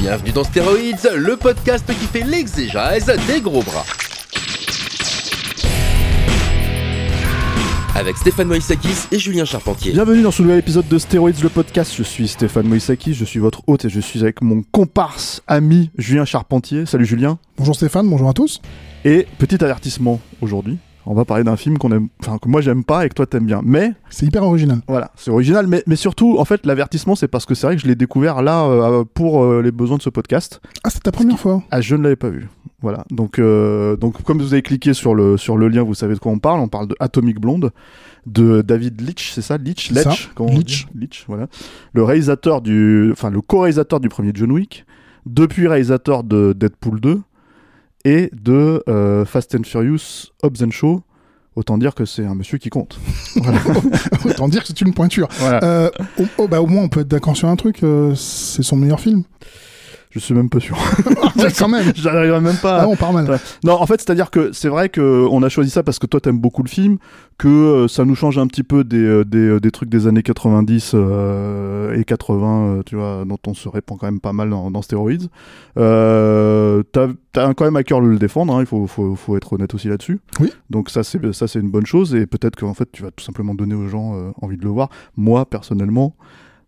Bienvenue dans Stéroïdes, le podcast qui fait l'exégèse des gros bras. Avec Stéphane Moïsakis et Julien Charpentier. Bienvenue dans ce nouvel épisode de Stéroïdes, le podcast. Je suis Stéphane Moïsakis, je suis votre hôte et je suis avec mon comparse, ami Julien Charpentier. Salut Julien. Bonjour Stéphane, bonjour à tous. Et petit avertissement aujourd'hui. On va parler d'un film qu'on aime, enfin que moi j'aime pas et que toi t'aimes bien. Mais C'est hyper original. voilà, c'est original. Mais, mais surtout, en fait, l'avertissement, c'est parce que c'est vrai que je l'ai découvert là euh, pour euh, les besoins de ce podcast. Ah, c'est ta première fois Ah, je ne l'avais pas vu. Voilà. Donc, euh, donc comme vous avez cliqué sur le sur le lien, vous savez de quoi on parle. On parle de Atomic Blonde de David Leitch, c'est ça, Leitch, Leitch, voilà. Le réalisateur du, enfin le co-réalisateur du premier John Wick, depuis réalisateur de Deadpool 2 et de euh, Fast and Furious, Hobbs and Shaw. Autant dire que c'est un monsieur qui compte. Autant dire que c'est une pointure. Voilà. Euh, au, oh, bah, au moins, on peut être d'accord sur un truc. euh, c'est son meilleur film. Je suis même pas sûr. Ouais, quand même. J'arriverai même pas. à- Ah, on part mal. Non, en fait, c'est-à-dire que c'est vrai que on a choisi ça parce que toi t'aimes beaucoup le film, que euh, ça nous change un petit peu des, euh, des, euh, des trucs des années 90 euh, et 80, euh, tu vois, dont on se répand quand même pas mal dans, dans Stéroïdes. Euh, T'as as quand même à cœur de le défendre, hein, il faut, faut, faut être honnête aussi là-dessus. Oui. Donc ça c'est ça c'est une bonne chose et peut-être qu'en fait tu vas tout simplement donner aux gens euh, envie de le voir. Moi personnellement.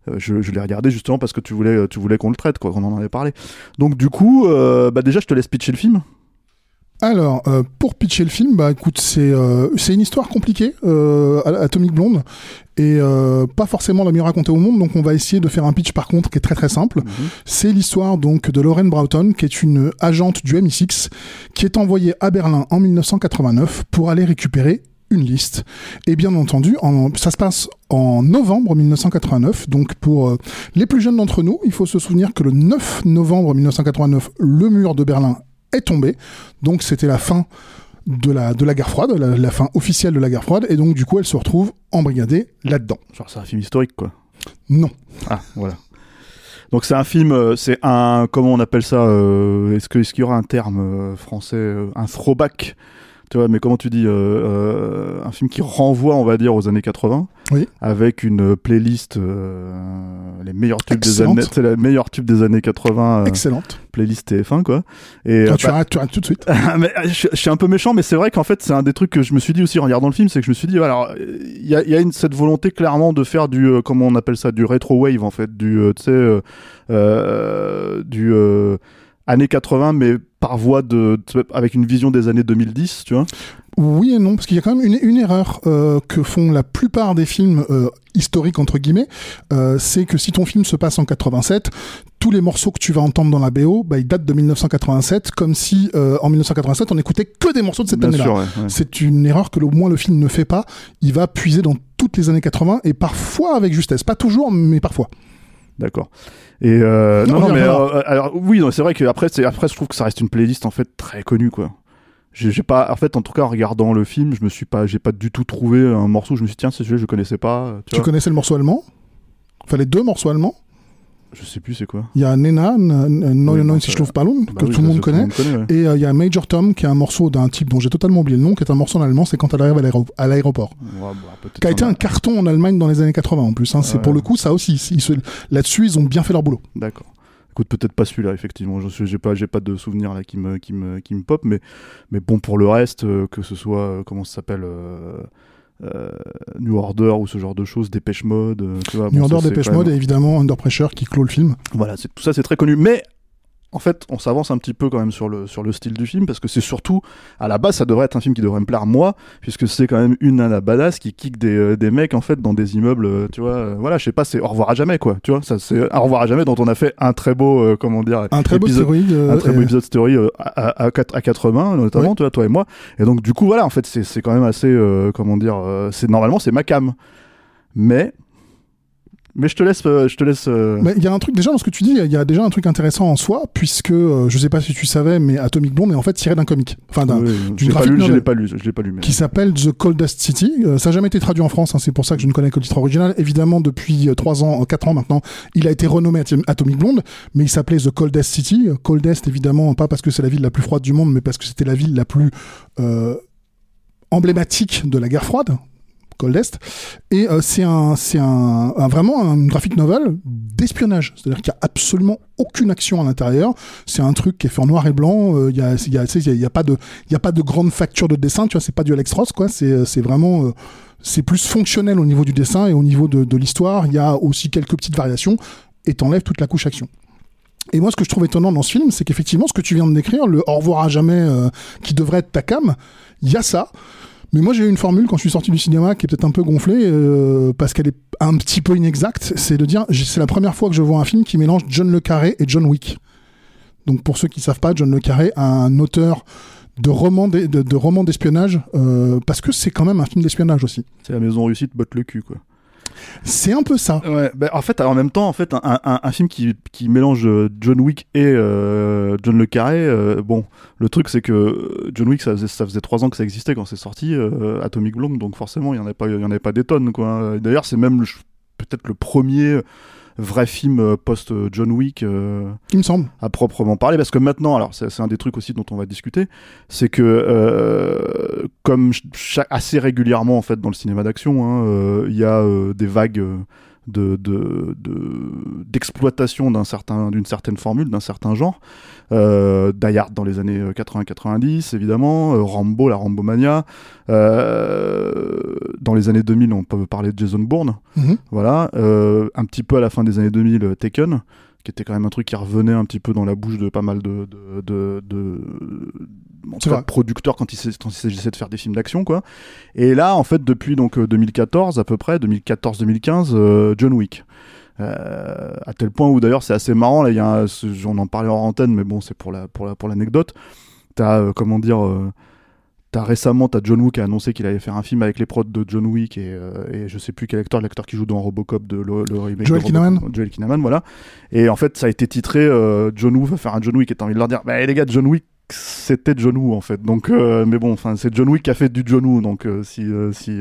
Euh, Je, je l'ai regardé justement parce que tu voulais, tu voulais qu'on le traite, quoi, qu'on en avait parlé. Donc du coup, euh, bah déjà je te laisse pitcher le film. Alors, euh, pour pitcher le film, bah écoute, c'est euh, c'est une histoire compliquée, euh, Atomic Blonde, et euh, pas forcément la mieux racontée au monde. Donc, on va essayer de faire un pitch par contre qui est très très simple. C'est l'histoire donc de Lauren Broughton, qui est une agente du MI6, qui est envoyée à Berlin en 1989 pour aller récupérer une liste. Et bien entendu, en- ça se passe en novembre 1989. Donc pour euh, les plus jeunes d'entre nous, il faut se souvenir que le 9 novembre 1989, le mur de Berlin est tombé. Donc c'était la fin de la, de la guerre froide, la, la fin officielle de la guerre froide. Et donc du coup, elle se retrouve embrigadée là-dedans. Genre c'est un film historique, quoi. Non. Ah, voilà. Donc c'est un film, euh, c'est un, comment on appelle ça euh, Est-ce que- est-ce qu'il y aura un terme français, un throwback tu vois, mais comment tu dis, euh, euh, un film qui renvoie, on va dire, aux années 80, Oui. avec une playlist, euh, les meilleurs tubes des années, c'est la meilleure tube des années 80, euh, Excellente. playlist TF1 quoi. Et Toi, tu, bah, arrêtes, tu arrêtes tout de suite. mais, je, je suis un peu méchant, mais c'est vrai qu'en fait, c'est un des trucs que je me suis dit aussi en regardant le film, c'est que je me suis dit, alors, il y a, il y a une, cette volonté clairement de faire du, comment on appelle ça, du retro wave en fait, du, tu sais, du euh, années 80, mais par voie de, avec une vision des années 2010, tu vois. Oui et non, parce qu'il y a quand même une, une erreur euh, que font la plupart des films euh, historiques, entre guillemets, euh, c'est que si ton film se passe en 87, tous les morceaux que tu vas entendre dans la BO, bah, ils datent de 1987, comme si euh, en 1987 on écoutait que des morceaux de cette année-là. sûr, ouais, ouais. C'est une erreur que au moins le film ne fait pas. Il va puiser dans toutes les années 80 et parfois avec justesse. Pas toujours, mais parfois. D'accord. Et euh, Non, non, mais euh, alors oui, non, c'est vrai que après, c'est après, je trouve que ça reste une playlist en fait très connue, quoi. J'ai pas, en fait, en tout cas, en regardant le film, je me suis pas, j'ai pas du tout trouvé un morceau. où Je me suis dit tiens, c'est celui-là, je connaissais pas. Tu Tu connaissais le morceau allemand? Enfin, les deux morceaux allemands? Je sais plus c'est quoi. Il y a Nena, Oui, bon, 90 ça- Luftballon, Bah que tout le monde connaît. Et euh, il y a Major Tom, qui est un morceau d'un type dont j'ai totalement oublié le nom, qui est un morceau en allemand, c'est quand elle arrive à l'aéro- à l'aéroport. Bah, Qui a été un- carton en Allemagne dans les années 80 en plus. Hein. C'est pour le coup, ça aussi. Là-dessus, ils ont bien fait leur boulot. D'accord. Écoute, peut-être pas celui-là, effectivement. Je j'ai pas, j'ai pas de souvenir là qui me, qui me, qui me pop, mais, mais bon, pour le reste, euh, que ce soit, euh, comment ça s'appelle, euh, euh, New Order ou ce genre de choses, Dépêche Mode, euh, tu vois. New bon, Order, Dépêche Mode même- et évidemment Under Pressure qui clôt le film. Voilà, tout ça c'est très connu. Mais en fait, on s'avance un petit peu quand même sur le, sur le style du film, parce que c'est surtout, à la base, ça devrait être un film qui devrait me plaire moi, puisque c'est quand même une nana badass qui kick des, euh, des mecs, en fait, dans des immeubles, euh, tu vois, euh, voilà, je sais pas, c'est au revoir à jamais, quoi, tu vois, ça, c'est au revoir à jamais dont on a fait un très beau, euh, comment dire, Un très beau épisode- euh, un très beau épisode story euh, à, à, à quatre, à quatre mains notamment Oui. tu vois toi et moi et donc du coup voilà en fait c'est c'est quand même assez euh, comment dire euh, c'est normalement c'est ma cam mais mais je te laisse euh, je te laisse euh, Mais il y a un truc déjà dans ce que tu dis, il y a déjà un truc intéressant en soi, puisque euh, je sais pas si tu savais, mais Atomic Blonde est en fait tiré d'un comic, enfin d'un, oui, d'une je l'ai pas lu je l'ai pas lu je l'ai pas lu mais qui s'appelle The Coldest City. Ça n'a jamais été traduit en France, hein, c'est pour ça que je ne connais que le titre original. Évidemment, depuis 3 ans, 4 ans maintenant, il a été renommé Atom- Atomic Blonde, mais il s'appelait The Coldest City. Coldest, évidemment, pas parce que c'est la ville la plus froide du monde, mais parce que c'était la ville la plus euh, emblématique de la guerre froide. Coldest et euh, c'est un c'est un, vraiment un graphic novel d'espionnage. C'est-à-dire qu'il y a absolument aucune action à l'intérieur. C'est un truc qui est fait en noir et blanc. Euh, il y a il y a y y a pas de a pas de grande facture de dessin tu vois c'est pas du Alex Ross quoi. C'est c'est vraiment euh, c'est plus fonctionnel au niveau du dessin et au niveau de, de l'histoire. Il y a aussi quelques petites variations et t'enlèves toute la couche action. Et moi, ce que je trouve étonnant dans ce film, c'est qu'effectivement, ce que tu viens de décrire, le au revoir à jamais euh, qui devrait être ta cam, il y a ça. Mais moi, j'ai eu une formule quand je suis sorti du cinéma qui est peut-être un peu gonflée euh, parce qu'elle est un petit peu inexacte. C'est de dire, c'est la première fois que je vois un film qui mélange John le Carré et John Wick. Donc, pour ceux qui savent pas, John le Carré, un auteur de romans de romans d'espionnage, euh, parce que c'est quand même un film d'espionnage aussi. c'est la maison réussite botte le cul quoi C'est un peu ça. bah, en fait en même temps en fait un, film qui, qui mélange euh, John Wick et euh, John le Carré euh, bon le truc c'est que John Wick ça faisait ça faisait trois ans que ça existait quand c'est sorti Atomic Blonde donc forcément il y en avait pas y en avait pas des tonnes quoi d'ailleurs c'est même peut-être le premier vrai film euh, post euh, John Wick euh, Il me semble. à proprement parler parce que maintenant alors c'est un des trucs aussi dont on va discuter c'est que euh, comme assez régulièrement en fait dans le cinéma d'action hein, il y a des vagues de de- de- d'exploitation d'un certain d'une certaine formule d'un certain genre euh, Die Hard dans les années 80-90 évidemment euh, Rambo la Rambo Mania euh, dans les années 2000 on peut parler de Jason Bourne Mhm. voilà, euh, un petit peu à la fin des années 2000, euh, Taken, qui était quand même un truc qui revenait un petit peu dans la bouche de pas mal de, de, de, de- en tout C'est cas, vrai. producteurs quand il s'agissait de faire des films d'action, quoi. Et là, en fait, depuis donc euh, 2014 à peu près, 2014-2015, euh, John Wick. Euh, à tel point où d'ailleurs c'est assez marrant là il y a un- on en parlait en antenne mais bon c'est pour la pour la pour l'anecdote t'as euh, comment dire euh, T'as récemment, t'as John Woo qui a annoncé qu'il allait faire un film avec les prods de John Wick et, et je sais plus quel acteur, l'acteur qui joue dans Robocop de le, le remake Joel Kinnaman. Joel Kinnaman, voilà. Et en fait, ça a été titré John Woo va faire un John Wick et t'as envie de leur dire, bah les gars, John Wick c'était John Woo en fait. Donc, euh, mais bon, enfin, c'est John Wick qui a fait du John Woo, donc euh, si euh, si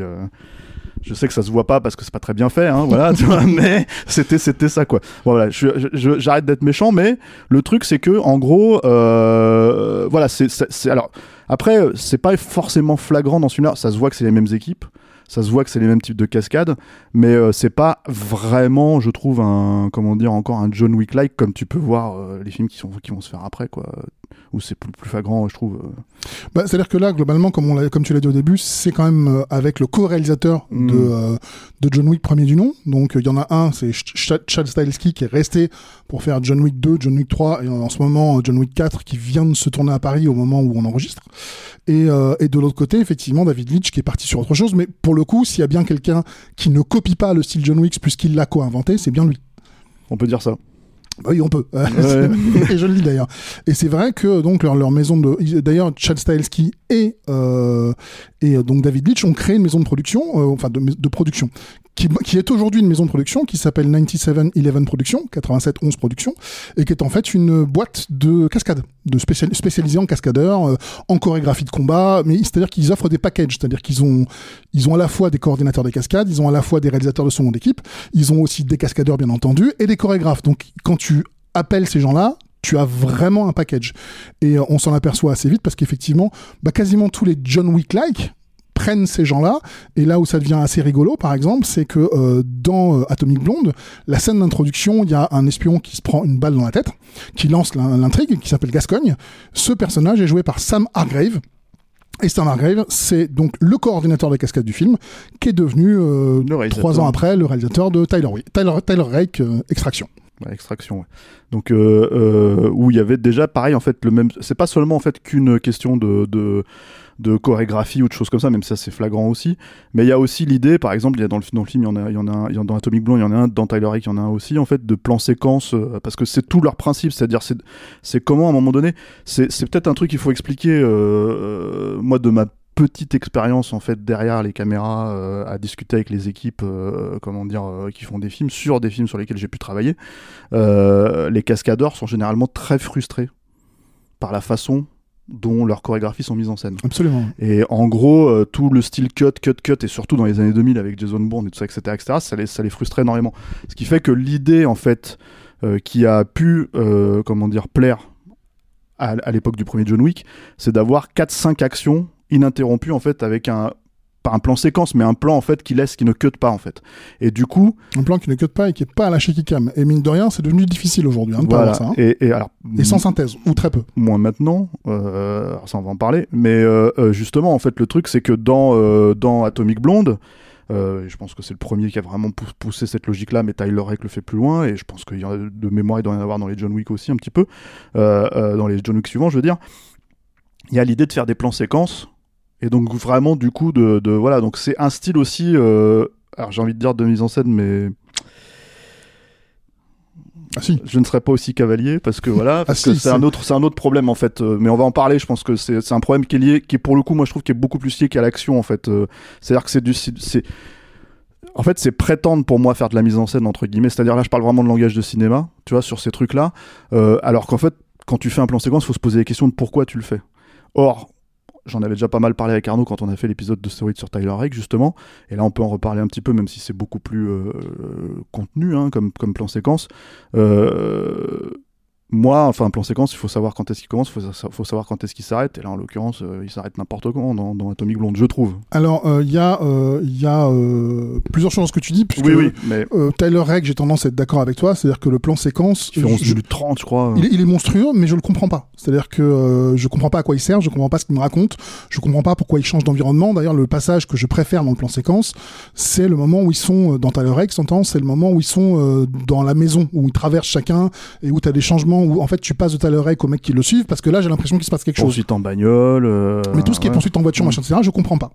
je sais que ça se voit pas parce que c'est pas très bien fait, hein, voilà, tu vois, mais c'était c'était ça quoi. Voilà, j'arrête d'être méchant, mais le truc c'est que en gros, euh, voilà, c'est alors après c'est pas forcément flagrant dans celui-là, ça se voit que c'est les mêmes équipes. Ça se voit que c'est les mêmes types de cascades, mais euh, c'est pas vraiment, je trouve, un comment dire encore un John Wick like comme tu peux voir euh, les films qui sont qui vont se faire après quoi, où c'est plus, plus flagrant, je trouve. euh. Bah, C'est-à-dire que là, globalement, comme, on l'a- comme tu l'as dit au début, c'est quand même euh, avec le co-réalisateur Mm. de, euh, de John Wick premier du nom. Donc il y en a un, c'est Ch- Ch- Chad Stahelski qui est resté pour faire John Wick 2, John Wick 3 et en, ce moment John Wick 4 qui vient de se tourner à Paris au moment où on enregistre. Et, euh, et de l'autre côté, effectivement, David Leitch qui est parti sur autre chose. Mais pour le coup, s'il y a bien quelqu'un qui ne copie pas le style John Wick puisqu'il l'a co-inventé, c'est bien lui. On peut dire ça. Bah oui, on peut. et je le dis d'ailleurs. Et c'est vrai que donc leur, leur maison de, d'ailleurs Chad Stahelski et euh, et euh, donc David Leitch ont créé une maison de production, euh, enfin de, de production, qui, qui est aujourd'hui une maison de production qui s'appelle 9711 Productions, 8711 Productions, et qui est en fait une boîte de cascade, de spécial, spécialisée en cascadeurs, euh, en chorégraphie de combat, mais c'est-à-dire qu'ils offrent des packages, c'est-à-dire qu'ils ont ils ont à la fois des coordinateurs des cascades, ils ont à la fois des réalisateurs de son d'équipe, ils ont aussi des cascadeurs bien entendu et des chorégraphes. Donc quand tu appelles ces gens-là, tu as vraiment un package. Et euh, on s'en aperçoit assez vite parce qu'effectivement, bah, quasiment tous les John Wick-like prennent ces gens-là. Et là où ça devient assez rigolo, par exemple, c'est que euh, dans euh, Atomic Blonde, la scène d'introduction, il y a un espion qui se prend une balle dans la tête, qui lance l'in- l'intrigue, qui s'appelle Gascogne. Ce personnage est joué par Sam Hargrave. Et Sam Hargrave, c'est donc le coordinateur des cascades du film, qui est devenu, euh, trois ans après, le réalisateur de Tyler, Tyler, Tyler Rake Extraction. Extraction. Ouais. Donc euh, euh, où il y avait déjà pareil en fait le même. C'est pas seulement en fait qu'une question de, de de chorégraphie ou de choses comme ça, même si ça c'est flagrant aussi. Mais il y a aussi l'idée, par exemple, il y a dans le, film, il y en a, il y en a, un, dans Atomic Blonde, il y en a un dans Tyler Rake, il y en a un aussi en fait de plan séquence, euh, parce que c'est tout leur principe, c'est-à-dire c'est, comment à un moment donné, c'est, peut-être un truc qu'il faut expliquer. euh, euh, moi de ma petite expérience en fait derrière les caméras à discuter avec les équipes comment dire qui font des films sur des films sur lesquels j'ai pu travailler les cascadeurs sont généralement très frustrés par la façon dont leurs chorégraphies sont mises en scène Absolument. et en gros euh, tout le style cut cut cut et surtout dans les années 2000 avec Jason Bourne et tout ça etc etc ça les, ça les frustrait énormément ce qui fait que l'idée en fait euh, qui a pu euh, comment dire plaire à, à l'époque du premier John Wick c'est d'avoir 4-5 actions ininterrompues en fait avec un pas un plan séquence mais un plan en fait qui laisse qui ne cut pas en fait et du coup Un plan qui ne cut pas et qui est pas à la shaky cam. Et mine de rien, c'est devenu difficile aujourd'hui hein, de pas voilà avoir ça. hein. et, et alors Et sans synthèse, ou très peu. moins maintenant, euh, ça on va en parler, mais euh, euh, justement en fait le truc c'est que dans, euh, dans Atomic Blonde, euh, je pense que c'est le premier qui a vraiment pou- poussé cette logique-là, mais Tyler Rake le fait plus loin, et je pense qu'il y en a de mémoire il doit y en avoir dans les John Wick aussi un petit peu, euh, euh, dans les John Wick suivants je veux dire, il y a l'idée de faire des plans séquences, et donc vraiment du coup de, de voilà, donc c'est un style aussi, euh, alors j'ai envie de dire de mise en scène, mais Ah si. je ne serais pas aussi cavalier parce que voilà parce Ah, que si, c'est un autre c'est un autre problème en fait euh, mais on va en parler je pense que c'est un problème qui est lié qui est pour le coup moi je trouve qui est beaucoup plus lié qu'à l'action en fait euh, c'est à dire que c'est du c'est en fait, c'est prétendre pour moi faire de la mise en scène entre guillemets. C'est-à-dire là, je parle vraiment de langage de cinéma, tu vois, sur ces trucs-là. Euh, alors qu'en fait, quand tu fais un plan séquence, il faut se poser la question de pourquoi tu le fais. Or, j'en avais déjà pas mal parlé avec Arnaud quand on a fait l'épisode de Stéroïdes sur Tyler Rake justement. Et là, on peut en reparler un petit peu, même si c'est beaucoup plus euh, contenu hein, comme comme plan séquence. Euh, moi, enfin, un plan séquence, il faut savoir quand est-ce qu'il commence, il faut, sa- faut savoir quand est-ce qu'il s'arrête. Et là, en l'occurrence, euh, il s'arrête n'importe quand dans, dans Atomic Blonde, je trouve. Alors, euh, il y a, euh, il y a plusieurs choses dans ce que tu dis, puisque Oui, oui, mais Tyler Rake, j'ai tendance à être d'accord avec toi, c'est-à-dire que le plan séquence, il fait 11 je- minutes 30, je crois. il, est- il est monstrueux, mais je le comprends pas. C'est-à-dire que je comprends pas à quoi il sert, je comprends pas ce qu'il me raconte, je comprends pas pourquoi il change d'environnement. D'ailleurs, le passage que je préfère dans le plan séquence, c'est le moment où ils sont dans Tyler s'entend, c'est le moment où ils sont dans la maison, où ils traversent chacun et où tu as des changements, où en fait tu passes de Tyler Rake aux mecs qui le suivent, parce que là j'ai l'impression qu'il se passe quelque chose. Poursuite en bagnole. euh, Mais tout ce qui est poursuite en voiture, Mm. machin, etc., je comprends pas.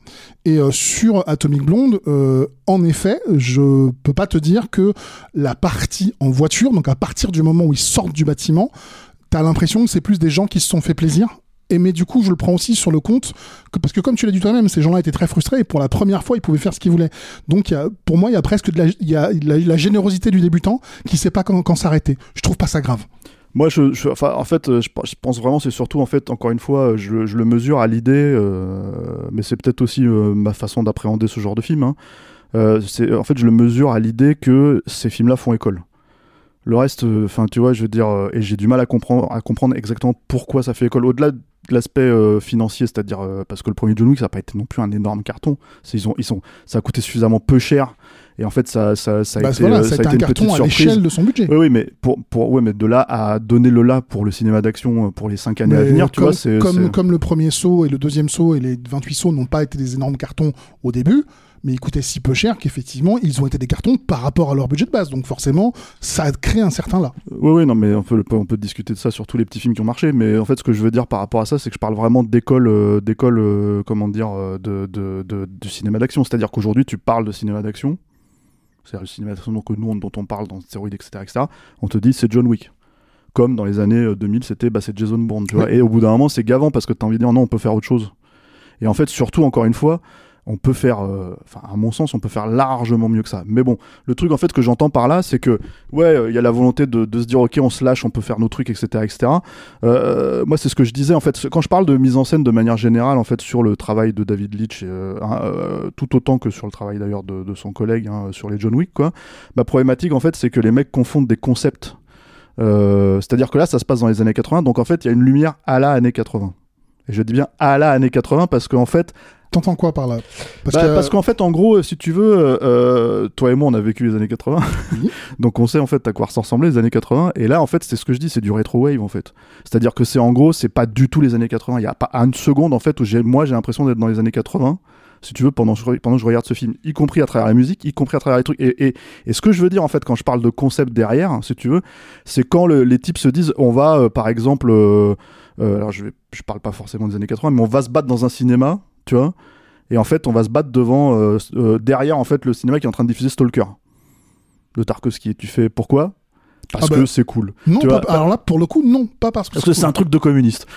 Et euh, sur Atomic Blonde, euh, en effet, je peux pas te dire que la partie en voiture, donc à partir du moment où ils sortent du bâtiment, t'as l'impression que c'est plus des gens qui se sont fait plaisir. Et mais du coup, je le prends aussi sur le compte, que, parce que comme tu l'as dit toi-même, ces gens-là étaient très frustrés et pour la première fois, ils pouvaient faire ce qu'ils voulaient. Donc, il y a, pour moi, il y a presque de la, il y a la, la générosité du débutant qui sait pas quand, quand s'arrêter. Je trouve pas ça grave. Moi, je, en fait, euh, je, pense vraiment, c'est surtout, encore une fois, je, le- je le mesure à l'idée, euh, mais c'est peut-être aussi euh, ma façon d'appréhender ce genre de film. hein. Euh, en fait, je le mesure à l'idée que ces films-là font école. Le reste, enfin, tu vois, je veux dire, euh, et j'ai du mal à comprendre, à comprendre exactement pourquoi ça fait école. Au-delà de l'aspect euh, financier, c'est-à-dire euh, parce que le premier John Wick, ça n'a pas été non plus un énorme carton. Ils ont, ils sont, ça a coûté suffisamment peu cher, et en fait, ça, ça, ça a Bah, été, voilà, euh, ça a été un une carton petite à l'échelle de son budget. Oui, oui, mais pour, pour, ouais, mais de là à donner le là pour le cinéma d'action pour les 5 années à venir, tu comme, vois, c'est. comme, c'est- comme le premier saut et le deuxième saut et les 28 sauts n'ont pas été des énormes cartons au début, mais ils coûtaient si peu cher qu'effectivement ils ont été des cartons par rapport à leur budget de base. Donc forcément, ça a créé un certain là. Oui, oui, non, mais on peut, on peut discuter de ça sur tous les petits films qui ont marché, mais en fait, ce que je veux dire par rapport à ça, c'est que je parle vraiment d'école, euh, d'école, euh, comment dire, euh, de, de, de, du cinéma d'action. C'est-à-dire qu'aujourd'hui, tu parles de cinéma d'action, c'est-à-dire le cinéma d'action donc, nous, on- dont on parle dans Stéroïdes, etc., etc., on te dit c'est John Wick. Comme dans les années euh, 2000, c'était bah, c'est Jason Bourne, tu vois. Et au bout d'un moment, c'est gavant parce que t'as envie de dire non, on peut faire autre chose. Et en fait, surtout, encore une fois, on peut faire, euh, enfin, à mon sens, on peut faire largement mieux que ça. Mais bon, le truc, en fait, que j'entends par là, c'est que, ouais, euh, il y a la volonté de, se dire, ok, on se lâche, on peut faire nos trucs, etc., etc. Euh, moi, c'est ce que je disais, en fait, quand je parle de mise en scène de manière générale, en fait, sur le travail de David Leitch, hein, tout autant que sur le travail d'ailleurs de, son collègue hein, sur les John Wick, quoi. Ma problématique, en fait, c'est que les mecs confondent des concepts. C'est-à-dire que là, ça se passe dans les années 80, donc en fait, il y a une lumière à la année 80. Et je dis bien à la année 80 parce qu'en fait, T'entends quoi par là? Parce bah, que parce qu'en fait, en gros, si tu veux, euh, euh, toi et moi, on a vécu les années 80. Oui. Donc, on sait en fait à quoi ça ressemblait les années 80. Et là, en fait, c'est ce que je dis, c'est du retro wave en fait. C'est-à-dire que c'est en gros, c'est pas du tout les années 80. Il y a pas une seconde en fait où j'ai, moi, j'ai l'impression d'être dans les années 80. si tu veux, pendant, pendant que je regarde ce film, y compris à travers la musique, y compris à travers les trucs. Et, et, et ce que je veux dire, en fait, quand je parle de concept derrière, si tu veux, c'est quand le- les types se disent, on va, euh, par exemple, euh, euh, alors je, vais, je parle pas forcément des années 80, mais on va se battre dans un cinéma, tu vois, et en fait, on va se battre devant, euh, euh, derrière, en fait, le cinéma qui est en train de diffuser Stalker de Tarkovsky. Tu fais pourquoi? Parce Ah bah, que c'est cool. Non, Tu pas- vois, alors là, pour le coup, non, pas parce que Parce que c'est un truc de communiste.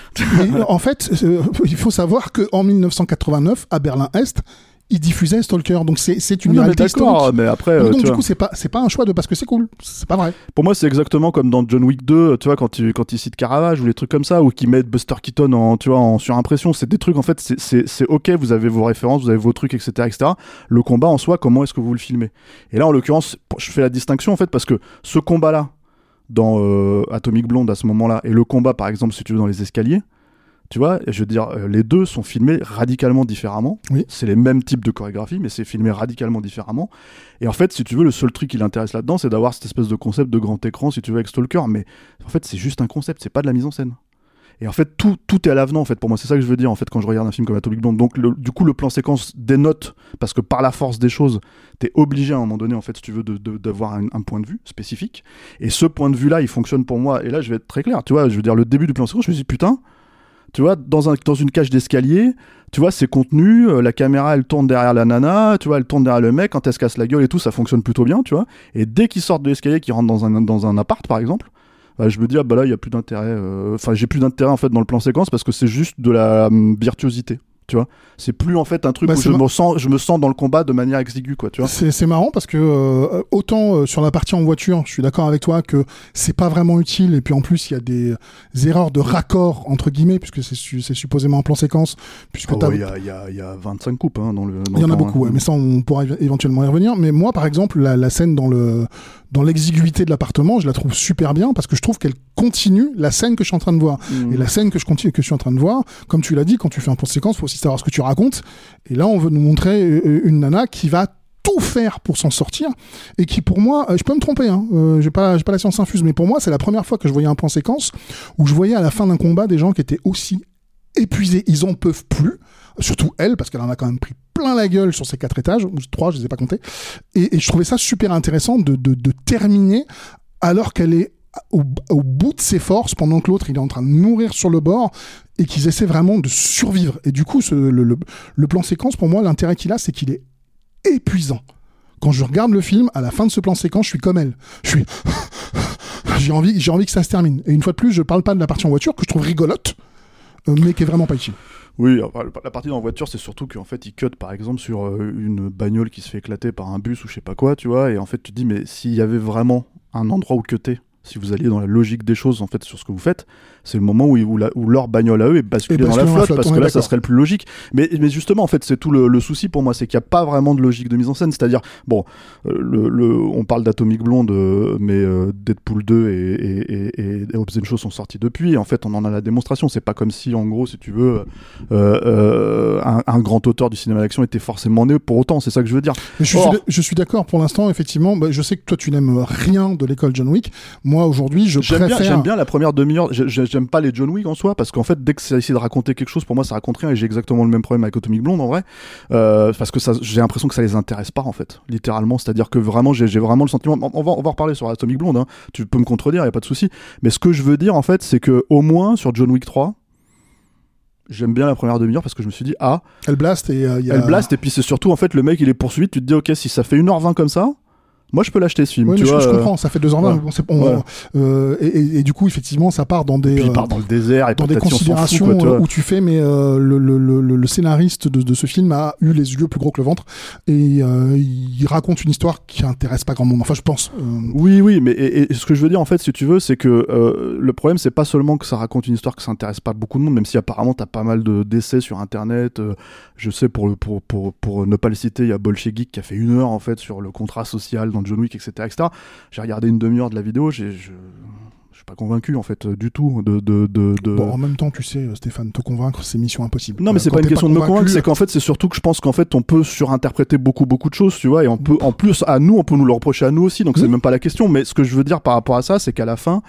En fait, euh, il faut savoir qu'en 1989, à Berlin-Est, ils diffusaient Stalker. Donc c'est une Non, mais réalité historique. mais après, euh, donc tu du vois, coup, c'est pas c'est pas un choix de parce que c'est cool. C'est pas vrai. pour moi, c'est exactement comme dans John Wick 2, tu vois, quand il, quand il cite Caravage ou les trucs comme ça, ou qu'ils mettent Buster Keaton en, tu vois, en surimpression. C'est des trucs, en fait, c'est- ok, vous avez vos références, vous avez vos trucs, etc., etc. Le combat en soi, comment est-ce que vous le filmez? Et là, en l'occurrence, je fais la distinction, en fait, parce que ce combat-là, dans euh, Atomic Blonde à ce moment-là, et le combat, par exemple, si tu veux, dans les escaliers, tu vois, je veux dire, euh, les deux sont filmés radicalement différemment. Oui. C'est les mêmes types de chorégraphie, mais c'est filmé radicalement différemment. Et en fait, si tu veux, le seul truc qui l'intéresse là-dedans, c'est d'avoir cette espèce de concept de grand écran, si tu veux, avec Stalker. Mais en fait, c'est juste un concept, c'est pas de la mise en scène. Et en fait, tout, tout est à l'avenant, en fait, pour moi. C'est ça que je veux dire, en fait, quand je regarde un film comme Atomic Blonde. Donc, le- du coup, le plan séquence dénote, parce que par la force des choses, t'es obligé à un moment donné, en fait, si tu veux, de- de- d'avoir un, un point de vue spécifique. Et ce point de vue-là, il fonctionne pour moi. Et là, je vais être très clair. Tu vois, je veux dire, le début du plan séquence, je me suis dit, putain, tu vois, dans, un, dans une cage d'escalier, tu vois, c'est contenu, euh, la caméra, elle tourne derrière la nana, tu vois, elle tourne derrière le mec, quand elle se casse la gueule et tout, ça fonctionne plutôt bien, tu vois. Et dès qu'ils sortent de l'escalier, qu'ils rentrent dans un, dans un appart, par exemple, bah, je me dis, ah bah là, il y a plus d'intérêt. euh, Enfin, j'ai plus d'intérêt, en fait, dans le plan séquence parce que c'est juste de la hum, virtuosité, tu vois. C'est plus, en fait, un truc Bah, où je me, sens, je me sens dans le combat de manière exiguë, quoi, tu vois. C'est marrant parce que euh, autant euh, sur la partie en voiture, je suis d'accord avec toi que c'est pas vraiment utile et puis en plus il y a des, des erreurs de raccord entre guillemets puisque c'est su- c'est supposément un plan séquence puisque Ah ouais, Il y, a, il y, a, il y a 25 coupes hein, dans le. Il y en a beaucoup, hein. ouais, mais ça on pourra éve- éventuellement y revenir. Mais moi, par exemple, la, la scène dans le dans l'exiguïté de l'appartement, je la trouve super bien parce que je trouve qu'elle continue la scène que je suis en train de voir. Mm. Et la scène que je continue, que je suis en train de voir, comme tu l'as dit, quand tu fais un plan de séquence, faut aussi savoir ce que tu racontes. Et là, on veut nous montrer euh, une nana qui va tout faire pour s'en sortir et qui pour moi euh, je peux me tromper hein, euh, j'ai pas j'ai pas la science infuse mais pour moi c'est la première fois que je voyais un plan séquence où je voyais à la fin d'un combat des gens qui étaient aussi épuisés ils en peuvent plus surtout elle parce qu'elle en a quand même pris plein la gueule sur ces quatre étages ou trois je les ai pas comptés et, je trouvais ça super intéressant de, terminer alors qu'elle est au, bout de ses forces pendant que l'autre il est en train de mourir sur le bord et qu'ils essaient vraiment de survivre et du coup le, plan séquence pour moi l'intérêt qu'il a c'est qu'il est épuisant quand je regarde le film, à la fin de ce plan séquence, je suis comme elle. Je suis, j'ai envie, j'ai envie que ça se termine. Et une fois de plus, je parle pas de la partie en voiture que je trouve rigolote, mais qui est vraiment pas utile. Oui, la partie dans voiture, c'est surtout qu'en fait, il cut par exemple sur euh, une bagnole qui se fait éclater par un bus ou je sais pas quoi, tu vois, et en fait, tu te dis, mais s'il y avait vraiment un endroit où cutter, si vous alliez dans la logique des choses en fait sur ce que vous faites, c'est le moment où, où, la- où leur bagnole à eux est basculée Et dans la bascule dans la flotte, flotte, parce que là, ça serait le plus logique. Mais, mais justement, en fait, c'est tout le, le souci pour moi, c'est qu'il n'y a pas vraiment de logique de mise en scène. C'est-à-dire, bon, euh, le, le- on parle d'Atomic Blonde, euh, mais euh, Deadpool 2 et, et, et, et Hobbs Shaw sont sortis depuis. En fait, on en a la démonstration. C'est pas comme si, en gros, si tu veux, euh, un, un grand auteur du cinéma d'action était forcément né pour autant. C'est ça que je veux dire. Mais je suis, Or- je suis d'accord pour l'instant, effectivement. bah, je sais que toi, tu n'aimes rien de l'école John Wick. Moi, aujourd'hui, je J'aime bien, préfère. j'aime bien la première demi-heure. J'ai- j'ai- J'aime pas les John Wick en soi parce qu'en fait, dès que c'est essayer de raconter quelque chose, pour moi, ça raconte rien et j'ai exactement le même problème avec Atomic Blonde en vrai. Euh, parce que ça, j'ai l'impression que ça les intéresse pas en fait, littéralement. C'est-à-dire que vraiment, j'ai vraiment le sentiment. On va, on va reparler sur Atomic Blonde. Hein. Tu peux me contredire, y a pas de souci. Mais ce que je veux dire en fait, c'est que au moins sur John Wick 3 J'aime bien la première demi-heure parce que je me suis dit, ah, Elle blast et euh, il y a. elle blast, et puis c'est surtout en fait le mec il est poursuivi, tu te dis, ok, si ça fait 1h20 comme ça, moi je peux l'acheter ce film. Ouais, tu je, euh, comprends, ça fait 2h20. ouais. mais bon, c'est- on- Ouais. euh, et, et- et du coup, effectivement, ça part dans des. Puis il euh, part dans le désert et dans des considérations quoi, tu vois. où tu fais, mais euh, le, le, le, le scénariste de, de ce film a eu les yeux plus gros que le ventre et euh, il raconte une histoire qui intéresse pas grand monde. Enfin, je pense. Oui, oui, mais et, et ce que je veux dire en fait, si tu veux, c'est que le problème, c'est pas seulement que ça raconte une histoire que ça intéresse pas beaucoup de monde, même si apparemment t'as pas mal de d'essais sur internet. je sais pour le pour, pour pour ne pas le citer, il y a Bolche Geek qui a fait une heure en fait sur le contrat social dans John Wick, etc., etc. J'ai regardé une demi-heure de la vidéo, je je suis pas convaincu en fait euh, du tout de de de, de- Bon, en même temps, tu sais, euh, Stéphane, te convaincre, c'est mission impossible. Non, mais Euh, c'est pas une question de me convaincre, c'est qu'en fait, c'est surtout que je pense qu'en fait, on peut surinterpréter beaucoup, beaucoup de choses, tu vois, et on peut, en plus, à nous, on peut nous le reprocher à nous aussi, donc c'est Oui. même pas la question. Mais ce que je veux dire par rapport à ça, c'est qu'à la fin,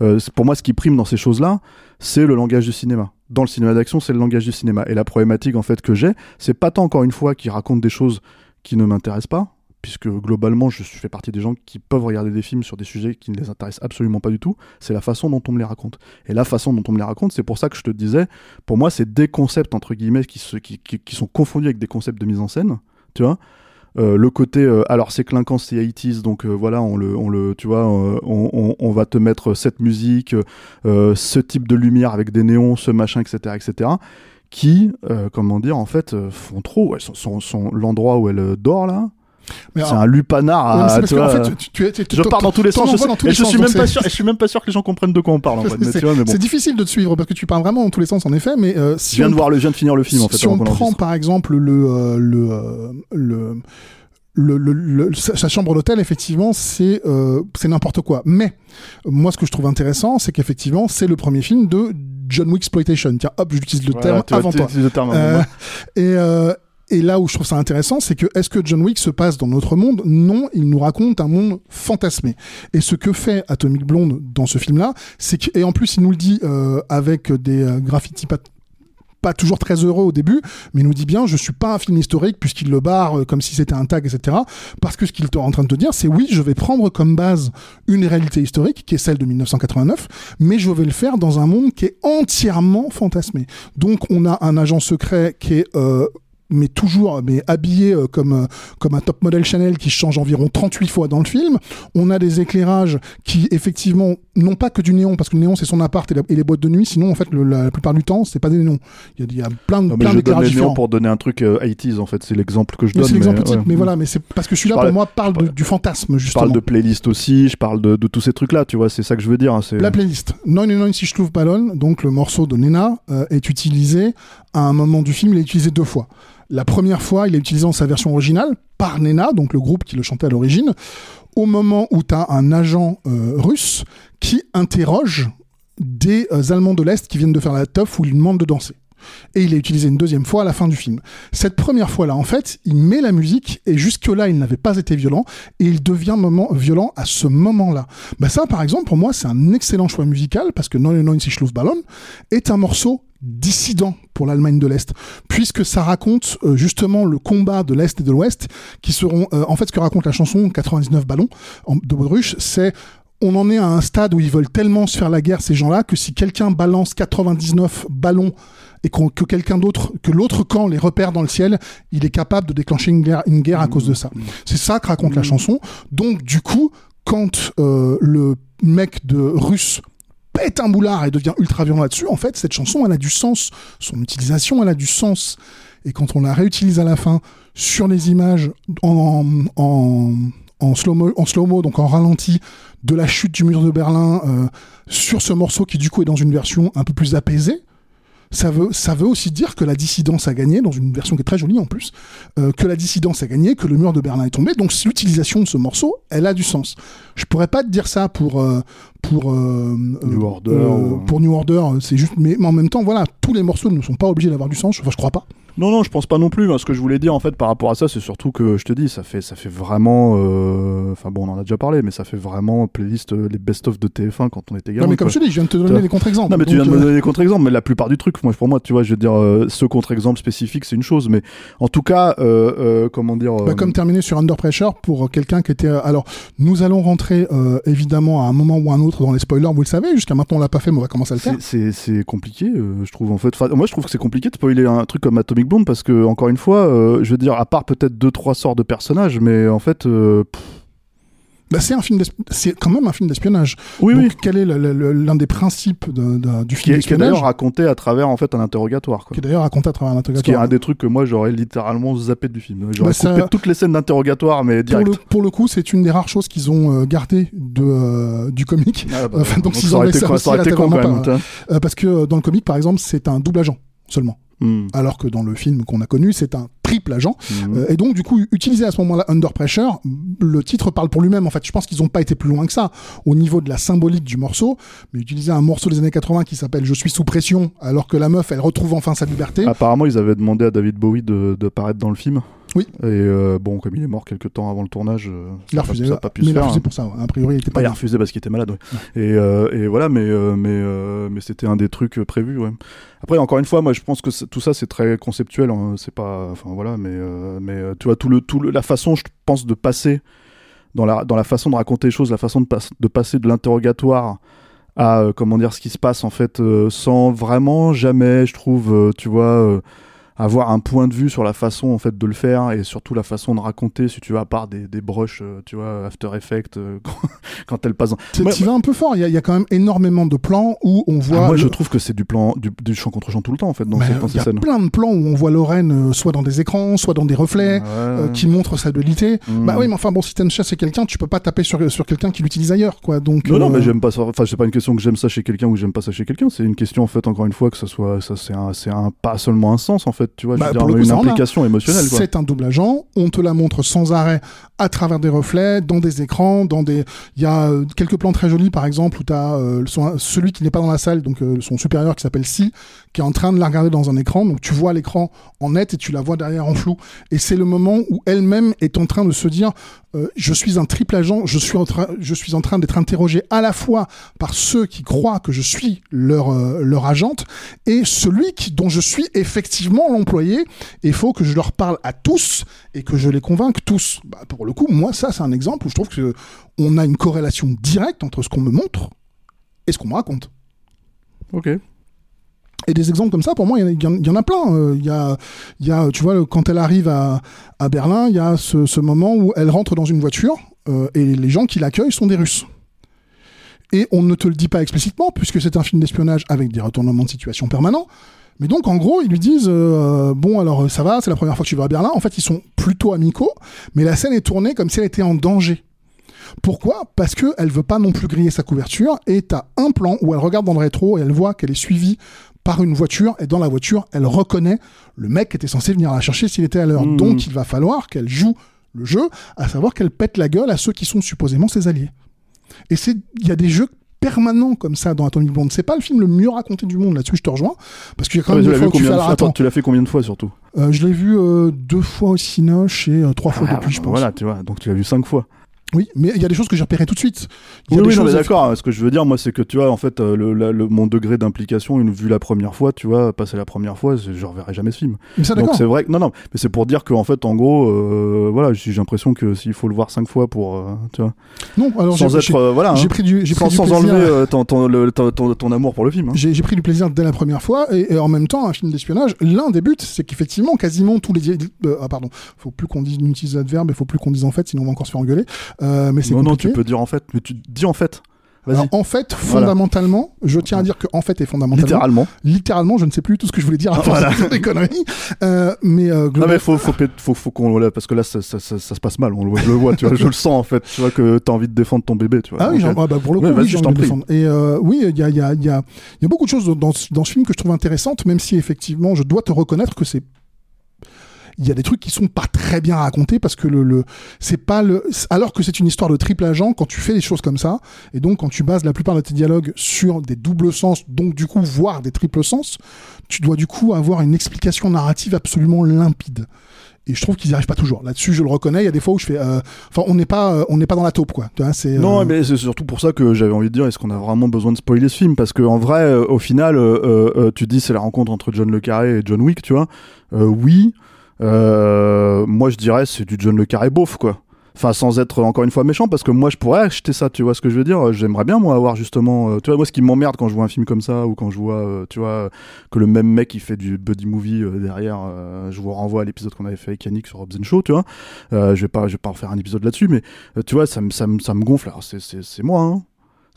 euh, c'est- pour moi, ce qui prime dans ces choses-là, c'est le langage du cinéma. dans le cinéma d'action, c'est le langage du cinéma. Et la problématique en fait que j'ai, c'est pas tant encore une fois qu'ils racontent des choses qui ne m'intéressent pas, puisque globalement je fais partie des gens qui peuvent regarder des films sur des sujets qui ne les intéressent absolument pas du tout, c'est la façon dont on me les raconte. Et la façon dont on me les raconte, c'est pour ça que je te disais, pour moi c'est des concepts entre guillemets qui, sont confondus avec des concepts de mise en scène, tu vois. Euh, le côté euh, alors c'est clinquant c'est 80 donc euh, voilà on le tu vois on, va te mettre cette musique ce type de lumière avec des néons ce machin etc etc qui comment dire en fait font trop ouais, l'endroit où elle dort là c'est un lupanar à, tu vois, je pars dans tous les sens, je, sais, et je suis même pas sûr, je suis même pas sûr que les gens comprennent de quoi on parle. C'est difficile de te suivre parce que tu parles vraiment dans tous les sens en effet, mais euh, si je viens de voir je viens de finir le film en fait. Si on prend par exemple le euh, euh, le le, le, le, sa chambre d'hôtel, effectivement, c'est euh, c'est n'importe quoi. Mais moi, ce que je trouve intéressant, c'est qu'effectivement, c'est le premier film de John Wick exploitation. Tiens, hop, j'utilise le voilà, terme avant toi. Le terme euh, et euh, et là où je trouve ça intéressant, c'est que est-ce que John Wick se passe dans notre monde? Non, il nous raconte un monde fantasmé. Et ce que fait Atomic Blonde dans ce film-là, c'est que et en plus il nous le dit euh, avec des euh, graffitis pas pas toujours très heureux au début, mais il nous dit bien, je suis pas un film historique puisqu'il le barre euh, comme si c'était un tag, etc. Parce que ce qu'il est en train de te dire, c'est oui, je vais prendre comme base une réalité historique qui est celle de 1989, mais je vais le faire dans un monde qui est entièrement fantasmé. Donc on a un agent secret qui est euh, mais toujours mais habillé euh, comme euh, comme un top model Chanel qui change environ 38 fois dans le film. On a des éclairages qui effectivement n'ont pas que du néon parce que le néon c'est son appart et, la, et, les boîtes de nuit. Sinon en fait le, la, la, plupart du temps c'est pas des néons. Il y a, il y a plein de non, plein d'éclairages différents. pour donner un truc euh, 80s en fait c'est l'exemple que je mais donne. C'est l'exemple mais, type, ouais. mais voilà mais c'est parce que celui-là pour moi parle de, du fantasme justement. Je parle de playlist aussi. Je parle de, de tous ces trucs là. Tu vois c'est ça que je veux dire. Hein, la playlist 996 Schlouf Ballon donc le morceau de Nena euh, est utilisé à un moment du film il est utilisé deux fois. La première fois, il est utilisé en sa version originale par Nena, donc le groupe qui le chantait à l'origine, au moment où tu as un agent euh, russe qui interroge des euh, Allemands de l'Est qui viennent de faire la teuf où il demande de danser. Et il est utilisé une deuxième fois à la fin du film. Cette première fois-là, en fait, il met la musique et jusque-là, il n'avait pas été violent et il devient moment, violent à ce moment-là. Bah ça, par exemple, pour moi, c'est un excellent choix musical parce que Non, non, non, Ballon est un morceau dissident pour l'Allemagne de l'Est, puisque ça raconte euh, justement le combat de l'Est et de l'Ouest, qui seront, euh, en fait, ce que raconte la chanson 99 ballons de Baudruche, c'est on en est à un stade où ils veulent tellement se faire la guerre, ces gens-là, que si quelqu'un balance 99 ballons et qu que quelqu'un d'autre, que l'autre camp les repère dans le ciel, il est capable de déclencher une guerre, une guerre à cause de ça. C'est ça que raconte la chanson. Donc, du coup, quand euh, le mec de russe pète un boulard et devient ultra violent là-dessus, en fait, cette chanson, elle a du sens. Son utilisation, elle a du sens. Et quand on la réutilise à la fin sur les images en, en, en slow-mo, en slow donc en ralenti, de la chute du mur de Berlin, euh, sur ce morceau qui du coup est dans une version un peu plus apaisée, ça veut, ça veut aussi dire que la dissidence a gagné, dans une version qui est très jolie en plus, euh, que la dissidence a gagné, que le mur de Berlin est tombé. Donc l'utilisation de ce morceau, elle a du sens. Je pourrais pas te dire ça pour euh, pour euh, New Order, euh, pour New Order, c'est juste. Mais, mais, en même temps, voilà, tous les morceaux ne sont pas obligés d'avoir du sens. Enfin, je crois pas. Non, non, je pense pas non plus. Ce que je voulais dire en fait par rapport à ça, c'est surtout que je te dis, ça fait, ça fait vraiment. Enfin bon, on en a déjà parlé, mais ça fait vraiment playlist les best-of de TF1 quand on était gamin. Non, mais comme quoi. je te dis, je viens de te donner des contre-exemples. Non, mais tu viens de me donner des contre-exemples, mais la plupart du truc, moi, pour moi, tu vois, je veux dire, euh, ce contre-exemple spécifique, c'est une chose, mais en tout cas, euh, euh, comment dire. Bah, comme terminer sur Under Pressure pour quelqu'un qui était. alors, nous allons rentrer évidemment à un moment ou à un autre dans les spoilers, vous le savez, jusqu'à maintenant on l'a pas fait, mais on va commencer à le faire. C'est compliqué, je trouve, en fait. Enfin, moi, je trouve que c'est compliqué de spoiler un truc comme Atomic Blonde parce que, encore une fois, euh, je veux dire, à part peut-être deux trois sorts de personnages, mais en fait. Euh, bah, c'est un film c'est quand même un film d'espionnage. Oui, Donc, oui. quel est l'un des principes de, de, du film d'espionnage Qui est d'ailleurs raconté à travers en fait un interrogatoire. Quoi. Qui est d'ailleurs raconté à travers un interrogatoire. Ce qui est un des trucs que moi j'aurais littéralement zappé du film. J'aurais bah, coupé ça... toutes les scènes d'interrogatoire, mais direct. Pour le, pour le coup, c'est une des rares choses qu'ils ont euh, gardé de euh, du comic. Ah, bah, enfin, donc, donc s'ils ça ont aurait été, ça ça aurait été con quand même. Pas, euh, parce que dans le comic, par exemple, c'est un double agent seulement. Mm. Alors que dans le film qu'on a connu, c'est un triple agent. Mm. Euh, et donc, du coup, utilisé à ce moment-là Under Pressure, le titre parle pour lui-même. En fait, je pense qu'ils n'ont pas été plus loin que ça au niveau de la symbolique du morceau. Mais utiliser un morceau des années 80 qui s'appelle Je suis sous pression, alors que la meuf, elle retrouve enfin sa liberté. Apparemment, ils avaient demandé à David Bowie de, de paraître dans le film. Oui. Et euh, bon, comme il est mort quelques temps avant le tournage, euh, Il a refusé. ça a pas pu mais se il a faire. refusé hein. pour ça. A priori, il était Bah, pas il a refusé parce qu'il était malade. ouais. Et, euh, et voilà, mais mais mais c'était un des trucs prévus. Ouais. Après, encore une fois, moi, je pense que tout ça, c'est très conceptuel. hein. C'est pas, enfin voilà, mais mais tu vois tout le tout le, la façon, je pense, de passer dans la dans la façon de raconter les choses, la façon de, pas- de passer de l'interrogatoire à comment dire ce qui se passe en fait, sans vraiment jamais, je trouve, tu vois. Avoir un point de vue sur la façon en fait de le faire et surtout la façon de raconter si tu veux à part des, des brushes euh, tu vois After Effects euh, quand, elle passe dans- Tu tu vas un peu fort. Il y, y a quand même énormément de plans où on voit. Ah, moi, le- je trouve que c'est du plan, du, du champ contre champ tout le temps, en fait, dans ces, Il y a plein de plans où on voit Lorraine euh, soit dans des écrans, soit dans des reflets. Ouais. euh, qui montrent sa dualité. Mm. Bah oui, mais enfin bon, si t'aimes ça chez quelqu'un, tu peux pas taper sur, sur quelqu'un qui l'utilise ailleurs, quoi. Donc Non, non, euh, mais j'aime pas ça. Enfin, c'est pas une question que j'aime ça chez quelqu'un ou que j'aime pas ça chez quelqu'un. C'est une question, en fait, encore une fois, que ça soit, ça, c'est un, c'est un, pas seulement un sens, en fait, tu vois, je Bah, veux dire, le coup, une implication émotionnelle. C'est un double agent, on te la montre sans arrêt à travers des reflets, dans des écrans, dans des. Il y a euh, quelques plans très jolis, par exemple, où tu as celui qui n'est pas dans la salle, donc euh, son supérieur qui s'appelle Si, qui est en train de la regarder dans un écran. Donc tu vois l'écran en net et tu la vois derrière en flou. Et c'est le moment où elle-même est en train de se dire euh, Je suis un triple agent, je suis en train, je suis en train d'être interrogé à la fois par ceux qui croient que je suis leur, euh, leur agente et celui qui, dont je suis effectivement l'employé. Il faut que je leur parle à tous et que je les convainque tous. Bah, pour le coup, moi, ça, c'est un exemple où je trouve que on a une corrélation directe entre ce qu'on me montre et ce qu'on me raconte. Ok. Et des exemples comme ça, pour moi, il y en a- il y, en- il y en a plein. Euh, Il y, a, y a, tu vois, quand elle arrive à, à Berlin, il y a ce, ce moment où elle rentre dans une voiture euh, et les gens qui l'accueillent sont des Russes. Et on ne te le dit pas explicitement, puisque c'est un film d'espionnage avec des retournements de situation permanents. Mais donc, en gros, ils lui disent euh, Bon, alors ça va, c'est la première fois que tu vas à Berlin. En fait, ils sont plutôt amicaux, mais la scène est tournée comme si elle était en danger. Pourquoi? Parce qu'elle veut pas non plus griller sa couverture, et t'as un plan où elle regarde dans le rétro et elle voit qu'elle est suivie par une voiture, et dans la voiture, elle reconnaît le mec qui était censé venir la chercher s'il était à l'heure. Mhm. Donc, il va falloir qu'elle joue le jeu, à savoir qu'elle pète la gueule à ceux qui sont supposément ses alliés. Et c'est, il y a des jeux permanents comme ça dans Atomic Blonde. C'est pas le film le mieux raconté du monde là-dessus, je te rejoins, parce qu'il y a quand Ah, même des l'as fois tu combien fais de alors fois attends, Attends, tu l'as fait combien de fois surtout? Euh, je l'ai vu euh, deux fois au cinéma et euh, trois fois Ah, depuis, je pense. Voilà, tu vois. Donc tu l'as vu cinq fois. Oui, mais il y a des choses que j'ai repérées tout de suite. Oui, des oui, choses- d'accord. Ce que je veux dire, moi, c'est que tu vois, en fait, euh, le, la- le- mon degré d'implication, une vue la première fois, tu vois, passer la première fois, je reverrai jamais ce film. Mais ça, Donc c'est vrai que non, non, mais c'est pour dire qu'en fait, en gros, euh, voilà, j'ai l'impression que s'il faut le voir cinq fois pour, euh, tu vois, Non, alors sans j'ai- être, euh, voilà, j'ai hein, pris du, j'ai sans, pris du sans plaisir. enlever ton, ton, le- ton, ton- ton amour pour le film. hein. J'ai pris du plaisir dès la première fois et, et en même temps un film d'espionnage. L'un des buts, c'est qu'effectivement quasiment tous les ah pardon, faut plus qu'on dise utilise l'adverbe, il faut plus qu'on dise en fait, sinon on va encore se faire engueuler. Euh, mais c'est Non, non, tu peux dire en fait, mais tu dis en fait. Vas-y. Alors, en fait, Voilà. fondamentalement, je tiens à dire que en fait et fondamentalement, Littéralement. littéralement, je ne sais plus tout ce que je voulais dire à force Voilà. conneries. Euh, mais euh, Non mais faut faut faut, faut, qu'on là parce que là ça, ça, ça, ça se passe mal on le, voit- je le vois tu vois je le sens en fait tu vois que t'as envie de défendre ton bébé tu vois Ah oui, genre, ah bah pour le coup, Ouais, oui, j'ai envie de défendre. Et euh, oui, il y a, il y, a, il y, a, il y a beaucoup de choses dans, dans ce film que je trouve intéressantes, même si effectivement, je dois te reconnaître que c'est il y a des trucs qui sont pas très bien racontés parce que le, le c'est pas le alors que c'est une histoire de triple agent quand tu fais des choses comme ça et donc quand tu bases la plupart de tes dialogues sur des doubles sens donc du coup voire des triples sens tu dois du coup avoir une explication narrative absolument limpide. Et je trouve qu'ils n'y arrivent pas toujours. Là-dessus je le reconnais il y a des fois où je fais euh, enfin on n'est pas euh, on n'est pas dans la taupe quoi. Tu vois c'est Non, euh, mais c'est surtout pour ça que j'avais envie de dire est-ce qu'on a vraiment besoin de spoiler ce film? Parce que en vrai, au final, tu dis c'est la rencontre entre John le Carré et John Wick, tu vois. Oui, euh, moi je dirais c'est du John le Carré beauf, quoi. Enfin, sans être encore une fois méchant, parce que moi je pourrais acheter ça, tu vois ce que je veux dire J'aimerais bien, moi, avoir justement. euh, tu vois, moi ce qui m'emmerde quand je vois un film comme ça, ou quand je vois, euh, tu vois, que le même mec il fait du buddy movie derrière, je vous renvoie à l'épisode qu'on avait fait avec Yannick sur Hobbs Show, tu vois. Je vais pas, je vais pas en faire un épisode là-dessus, mais tu vois, ça me, ça me, ça me gonfle. Alors, c'est, c'est, c'est moi, hein.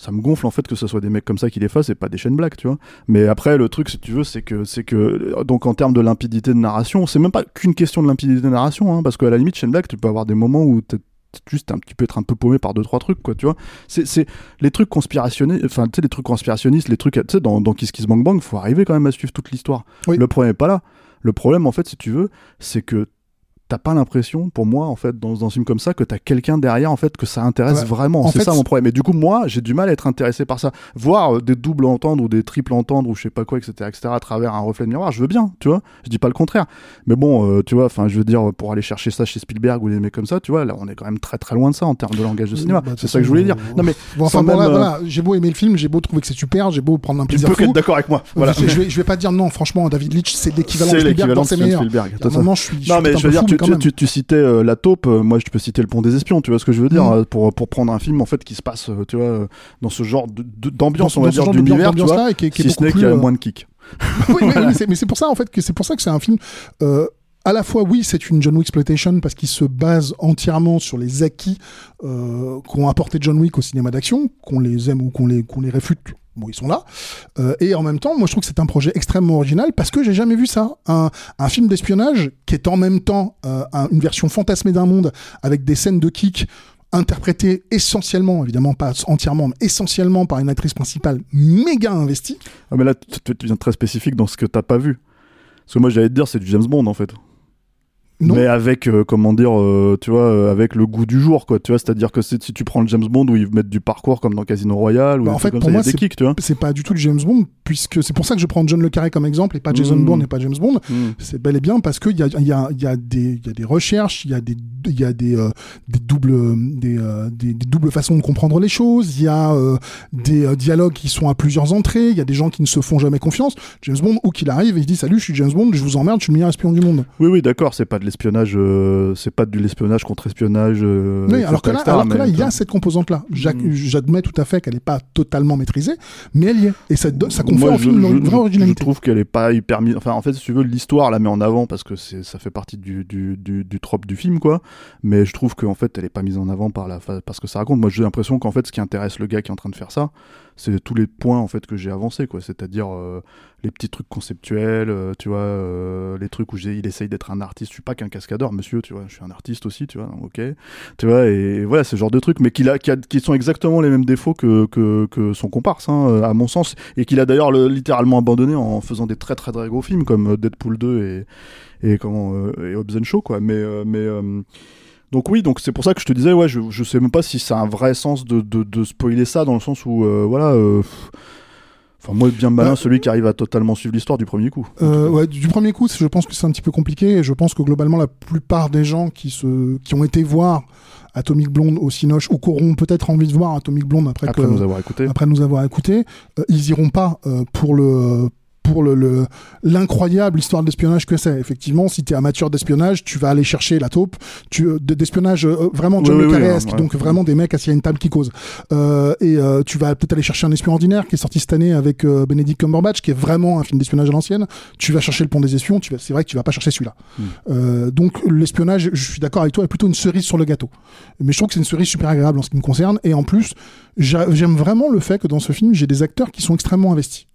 Ça me gonfle en fait que ce soit des mecs comme ça qui les fassent et pas des chaînes black, tu vois. Mais après, le truc, si tu veux, c'est que, c'est que, euh, donc en termes de limpidité de narration, c'est même pas qu'une question de limpidité de narration, hein, parce qu'à la limite, chaîne black, tu peux avoir des moments où t'es t'es juste un petit peu être un peu paumé par deux trois trucs quoi tu vois c'est c'est les trucs conspirationnistes enfin tu sais les trucs conspirationnistes les trucs tu sais dans dans Kiss Kiss Bang Bang faut arriver quand même à suivre toute l'histoire Oui. le problème est pas là le problème en fait si tu veux c'est que t'as pas l'impression, pour moi, en fait, dans, dans un film comme ça, que t'as quelqu'un derrière, en fait, que ça intéresse Ouais. vraiment. En C'est ça mon problème. Et du coup, moi, j'ai du mal à être intéressé par ça. Voir euh, des doubles entendre ou des triples entendre ou je sais pas quoi, etc., etc., à travers un reflet de miroir, je veux bien, tu vois. Je dis pas le contraire. Mais bon, euh, tu vois, enfin, je veux dire, pour aller chercher ça chez Spielberg ou des mecs comme ça, tu vois, là, on est quand même très très loin de ça en termes de langage de cinéma. Bah, c'est ça que je voulais dire. façon, Non, mais Bon, enfin, bon, là, euh, voilà, j'ai beau aimer le film, j'ai beau trouver que c'est super, j'ai beau prendre un tu plaisir peux fou. être d'accord avec moi. Voilà. Je, je vais, je vais pas dire non, franchement, David Leitch, c'est l'équivalent de Spielberg dans ses meilleurs. Spielberg. À un tout ça. moment, je suis. je Non, je veux dire, tu, mais quand tu, même. tu- tu citais euh, la taupe, euh, moi je peux citer le pont des espions, tu vois ce que je veux dire, Mm. euh, pour, pour prendre un film en fait qui se passe, euh, tu vois, dans ce genre d'ambiance, on va dire, d'univers, tu vois, et qui qui si ce n'est qu'il y a moins de kick. oui, oui, mais c'est- mais c'est pour ça en fait que c'est pour ça que c'est un film. euh, à la fois, oui, c'est une John Wick exploitation parce qu'il se base entièrement sur les acquis euh, qu'ont apporté John Wick au cinéma d'action, qu'on les aime ou qu'on les qu'on les réfute. Bon, ils sont là. Euh, et en même temps, moi, je trouve que c'est un projet extrêmement original parce que j'ai jamais vu ça. Un, film d'espionnage qui est en même temps euh, un- une version fantasmée d'un monde avec des scènes de kick interprétées essentiellement, évidemment pas entièrement, mais essentiellement par une actrice principale méga investie. Ah, mais là, tu, tu- tu viens très spécifique dans ce que t'as pas vu. Parce que moi, j'allais te dire, c'est du James Bond en fait. Non. Mais avec, euh, comment dire, euh, tu vois, euh, avec le goût du jour, quoi. Tu vois, c'est-à-dire que si tu prends le James Bond où ils mettent du parcours comme dans Casino Royale, ou Bah, en fait, comme pour ça, moi, c'est- kicks, tu vois. c'est pas du tout le James Bond, puisque c'est pour ça que je prends John Le Carré comme exemple et pas Jason Mm. Bourne et pas James Bond. Mm. C'est bel et bien parce qu'il y a, y, a, y, a des- y a des recherches, il y a des, y a des, des, doubles, des, des, des doubles façons de comprendre les choses, il y a des dialogues qui sont à plusieurs entrées, il y a des gens qui ne se font jamais confiance. James Bond, où qu'il arrive, il dit Salut, je suis James Bond, je vous emmerde, je suis le meilleur espion du monde. Oui, oui, d'accord, c'est pas de l'espionnage, euh, c'est pas de l'espionnage contre espionnage. euh, oui, alors que là, alors que là, il y a cette composante-là. Mm. J'admets tout à fait qu'elle n'est pas totalement maîtrisée, mais elle y est. Et ça, ça confère au film je, une je- vraie je originalité. trouve qu'elle est pas hyper mise. Enfin, en fait, si tu veux, l'histoire la met en avant parce que ça fait partie du, du, du, du trope du film, quoi. Mais je trouve qu'en fait, elle est pas mise en avant par la, parce que ça raconte. Moi, j'ai l'impression qu'en fait, ce qui intéresse le gars qui est en train de faire ça, c'est tous les points en fait que j'ai avancés, quoi. C'est-à-dire euh, les petits trucs conceptuels, euh, tu vois, euh, les trucs où il essaye d'être un artiste. Je suis pas qu'un cascadeur, monsieur, tu vois. Je suis un artiste aussi, tu vois. Ok, tu vois. Et, voilà, ce genre de trucs, mais qui, a, sont exactement les mêmes défauts que, que, son comparse, hein, à mon sens, et qu'il a d'ailleurs le- littéralement abandonné en faisant des très très très gros films comme Deadpool 2 et et comment et Hobbs Shaw, quoi. Mais donc oui, donc c'est pour ça que je te disais, ouais, je, je sais même pas si ça a un vrai sens de, de, de spoiler ça, dans le sens où, euh, voilà, euh, enfin moi bien malin Bah, celui qui arrive à totalement suivre l'histoire du premier coup. Euh, ouais, du premier coup, je pense que c'est un petit peu compliqué et je pense que globalement, la plupart des gens qui, se, qui ont été voir Atomic Blonde au Cinoche ou qui auront peut-être envie de voir Atomic Blonde après, Après que, nous avoir écouté. après nous avoir écouté, euh, ils iront pas euh, pour le pour le le- l'incroyable histoire d'espionnage que c'est. Effectivement, si tu es amateur d'espionnage, tu vas aller chercher la taupe, tu euh, de- d'espionnage euh, vraiment John Oui, oui, ouais. donc vraiment des mecs assis à une table qui causent. Euh, et euh, tu vas peut-être aller chercher un espion ordinaire qui est sorti cette année avec euh, Benedict Cumberbatch, qui est vraiment un film d'espionnage à l'ancienne. Tu vas chercher le pont des espions, tu vas, c'est vrai que tu vas pas chercher celui-là. Mm. Euh, donc l'espionnage, je suis d'accord avec toi, est plutôt une cerise sur le gâteau. Mais je trouve que c'est une cerise super agréable en ce qui me concerne. Et en plus, j'a- j'aime vraiment le fait que dans ce film, j'ai des acteurs qui sont extrêmement investis.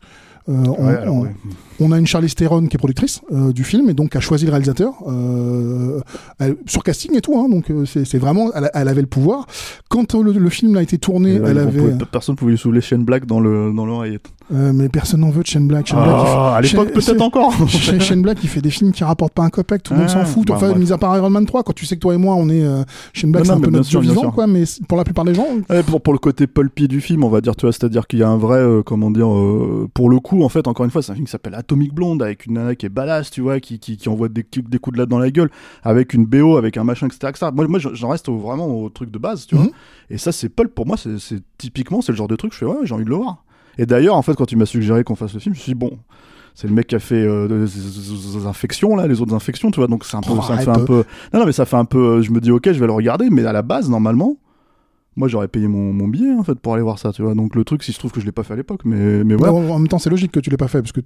Euh, on, Ouais, alors, on- ouais. On a une Charlize Theron qui est productrice euh, du film et donc a choisi le réalisateur euh, elle- sur casting et tout. Hein, donc euh, c'est vraiment, elle, elle avait le pouvoir. Quand le, le film a été tourné, là, elle avait, pouvait- personne pouvait lui soulever Shane Black dans le dans l'oreillette. euh, mais personne n'en veut de Shane Black. Shane Black, fait- Ah, à l'époque peut-être encore. Shane, Black, il fait des films qui rapportent pas un copec, tout le monde Ah, s'en fout. bah, Enfin, mis à part Iron Man 3, quand tu sais que toi et moi, on est euh, Shane Black, c'est un peu notre sûr, vivant, quoi. Mais pour la plupart des gens, Ouais, pour, pour le côté pulpy du film, on va dire, tu vois, c'est-à-dire qu'il y a un vrai, euh, comment dire, euh, pour le coup, en fait, encore une fois, c'est un film qui s'appelle Atomic Blonde, avec une nana qui est badass, tu vois, qui, qui, qui envoie des, des coups de latte dans la gueule, avec une BO, avec un machin, etc. etc. Moi, moi j'en reste au- vraiment au truc de base, tu vois. Mhm. Et ça, c'est pulp, pour moi, c'est typiquement, c'est le genre de truc, je fais, ouais, j'ai envie de le voir. Et d'ailleurs, en fait, quand tu m'as suggéré qu'on fasse le film, je me suis dit, bon, c'est le mec qui a fait euh, des, infections, là, les autres infections, tu vois, donc c'est un peu, Oh, ça fait un peu, non, non, mais ça fait un peu, euh, je me dis, ok, je vais le regarder, mais à la base, normalement, moi j'aurais payé mon, mon billet en fait pour aller voir ça, tu vois. Donc le truc, si se trouve que je l'ai pas fait à l'époque, mais mais en en même temps, c'est logique que tu l'aies pas fait parce que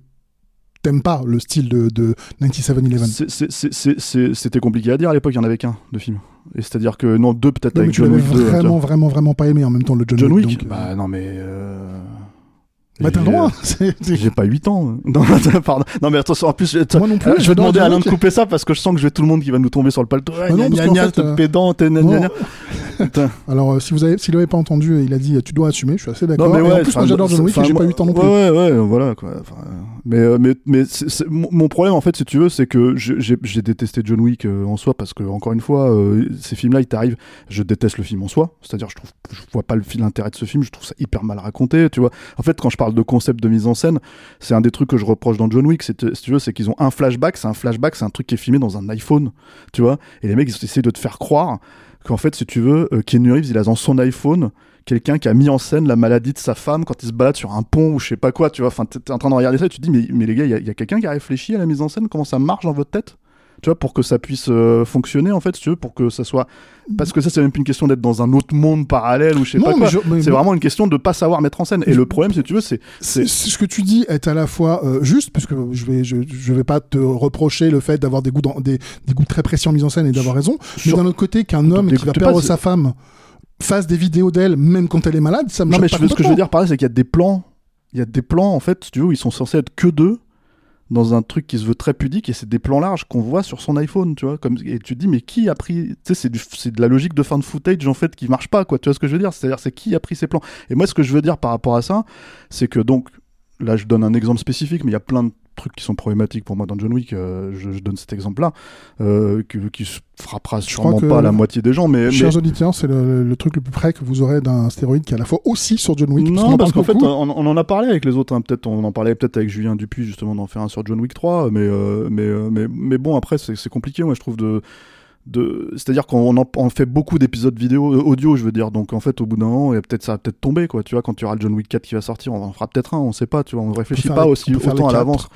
t'aimes pas le style de, de 97-11. C'est- c'est- c'est- c'est- c'est- C'était compliqué à dire à l'époque, il y en avait qu'un de film. Et c'est-à-dire que non, deux peut-être avec tu John Wick 2. vraiment, vraiment, vraiment pas aimé en même temps le John, John Wick, donc, euh, Bah non mais. Euh... bah, t'as le droit. euh, J'ai pas 8 ans. Non, pardon. Non mais attention, en plus, je, Moi non plus. je vais demander à Alain de couper ça parce que je sens que je vais tout le monde qui va nous tomber sur le paletot. Pédant. Alors, euh, si vous avez, s'il l'avait pas entendu, il a dit, tu dois assumer. Je suis assez d'accord. Mais en plus, moi, j'adore John Wick et j'ai pas moi- eu le temps non plus. Ouais, ouais, voilà quoi. Euh, mais mais mais mon problème en fait, si tu veux, c'est que j'ai détesté John Wick en soi parce que encore une fois, ces films-là, ils t'arrivent. Je déteste le film en soi, c'est-à-dire je trouve, je vois pas l'intérêt de ce film. Je trouve ça hyper mal raconté, tu vois. En fait, quand je parle de concept de mise en scène, c'est un des trucs que je reproche dans John Wick. Si tu veux, c'est qu'ils ont un flashback. C'est un flashback, c'est un truc qui est filmé dans un iPhone, tu vois. Et les mecs, ils essaient de te faire croire qu'en fait, si tu veux, euh, Keanu Reeves, il a dans son iPhone quelqu'un qui a mis en scène la maladie de sa femme quand il se balade sur un pont ou je sais pas quoi, tu vois. Enfin, t'es en train de regarder ça et tu te dis, mais, mais les gars, il y a, a quelqu'un qui a réfléchi à la mise en scène, comment ça marche dans votre tête? Tu vois, pour que ça puisse euh, fonctionner, en fait, si tu veux, pour que ça soit. Parce que ça, c'est même plus une question d'être dans un autre monde parallèle ou je sais Non, pas quoi. je- C'est vraiment une question de pas savoir mettre en scène. Et le problème, si tu veux, c'est. Ce que tu dis est à la fois euh, juste, puisque je vais, je, je vais pas te reprocher le fait d'avoir des goûts, dans- des, des goûts très précis en mise en scène et d'avoir raison, mais d'un autre côté, qu'un homme qui va pas, perdre sa femme fasse des vidéos d'elle, même quand elle est malade, ça me Non, mais pas ce que je veux dire par là, c'est qu'il y a des plans. Il y a des plans, en fait, si tu veux, où ils sont censés être que deux dans un truc qui se veut très pudique et c'est des plans larges qu'on voit sur son iPhone, tu vois. Comme, et tu te dis, mais qui a pris. Tu sais, c'est, de la logique de fin de footage, en fait, qui marche pas, quoi. Tu vois ce que je veux dire? C'est-à-dire, c'est qui a pris ces plans? Et moi, ce que je veux dire par rapport à ça, c'est que donc, là, je donne un exemple spécifique, mais il y a plein de trucs qui sont problématiques pour moi dans John Wick. euh, je, je donne cet exemple-là, euh, qui, qui se frappera sûrement pas la moitié des gens, mais. mais- Chers auditeurs, c'est le, le truc le plus près que vous aurez d'un stéroïde qui est à la fois aussi sur John Wick. Non, parce qu'en fait, on, on en a parlé avec les autres. hein. Peut-être, on en parlait peut-être avec Julien Dupuis justement d'en faire un sur John Wick 3, mais euh, mais mais mais bon, après, c'est compliqué, moi, je trouve de de, c'est-à-dire qu'on en, on fait beaucoup d'épisodes vidéo, euh, audio, je veux dire. Donc en fait, au bout d'un an, a peut-être ça va peut-être tomber, quoi. Tu vois, quand tu auras le John Wick 4 qui va sortir, on en fera peut-être un, on sait pas. Tu vois, on réfléchit faire pas les- aussi on autant à l'avance.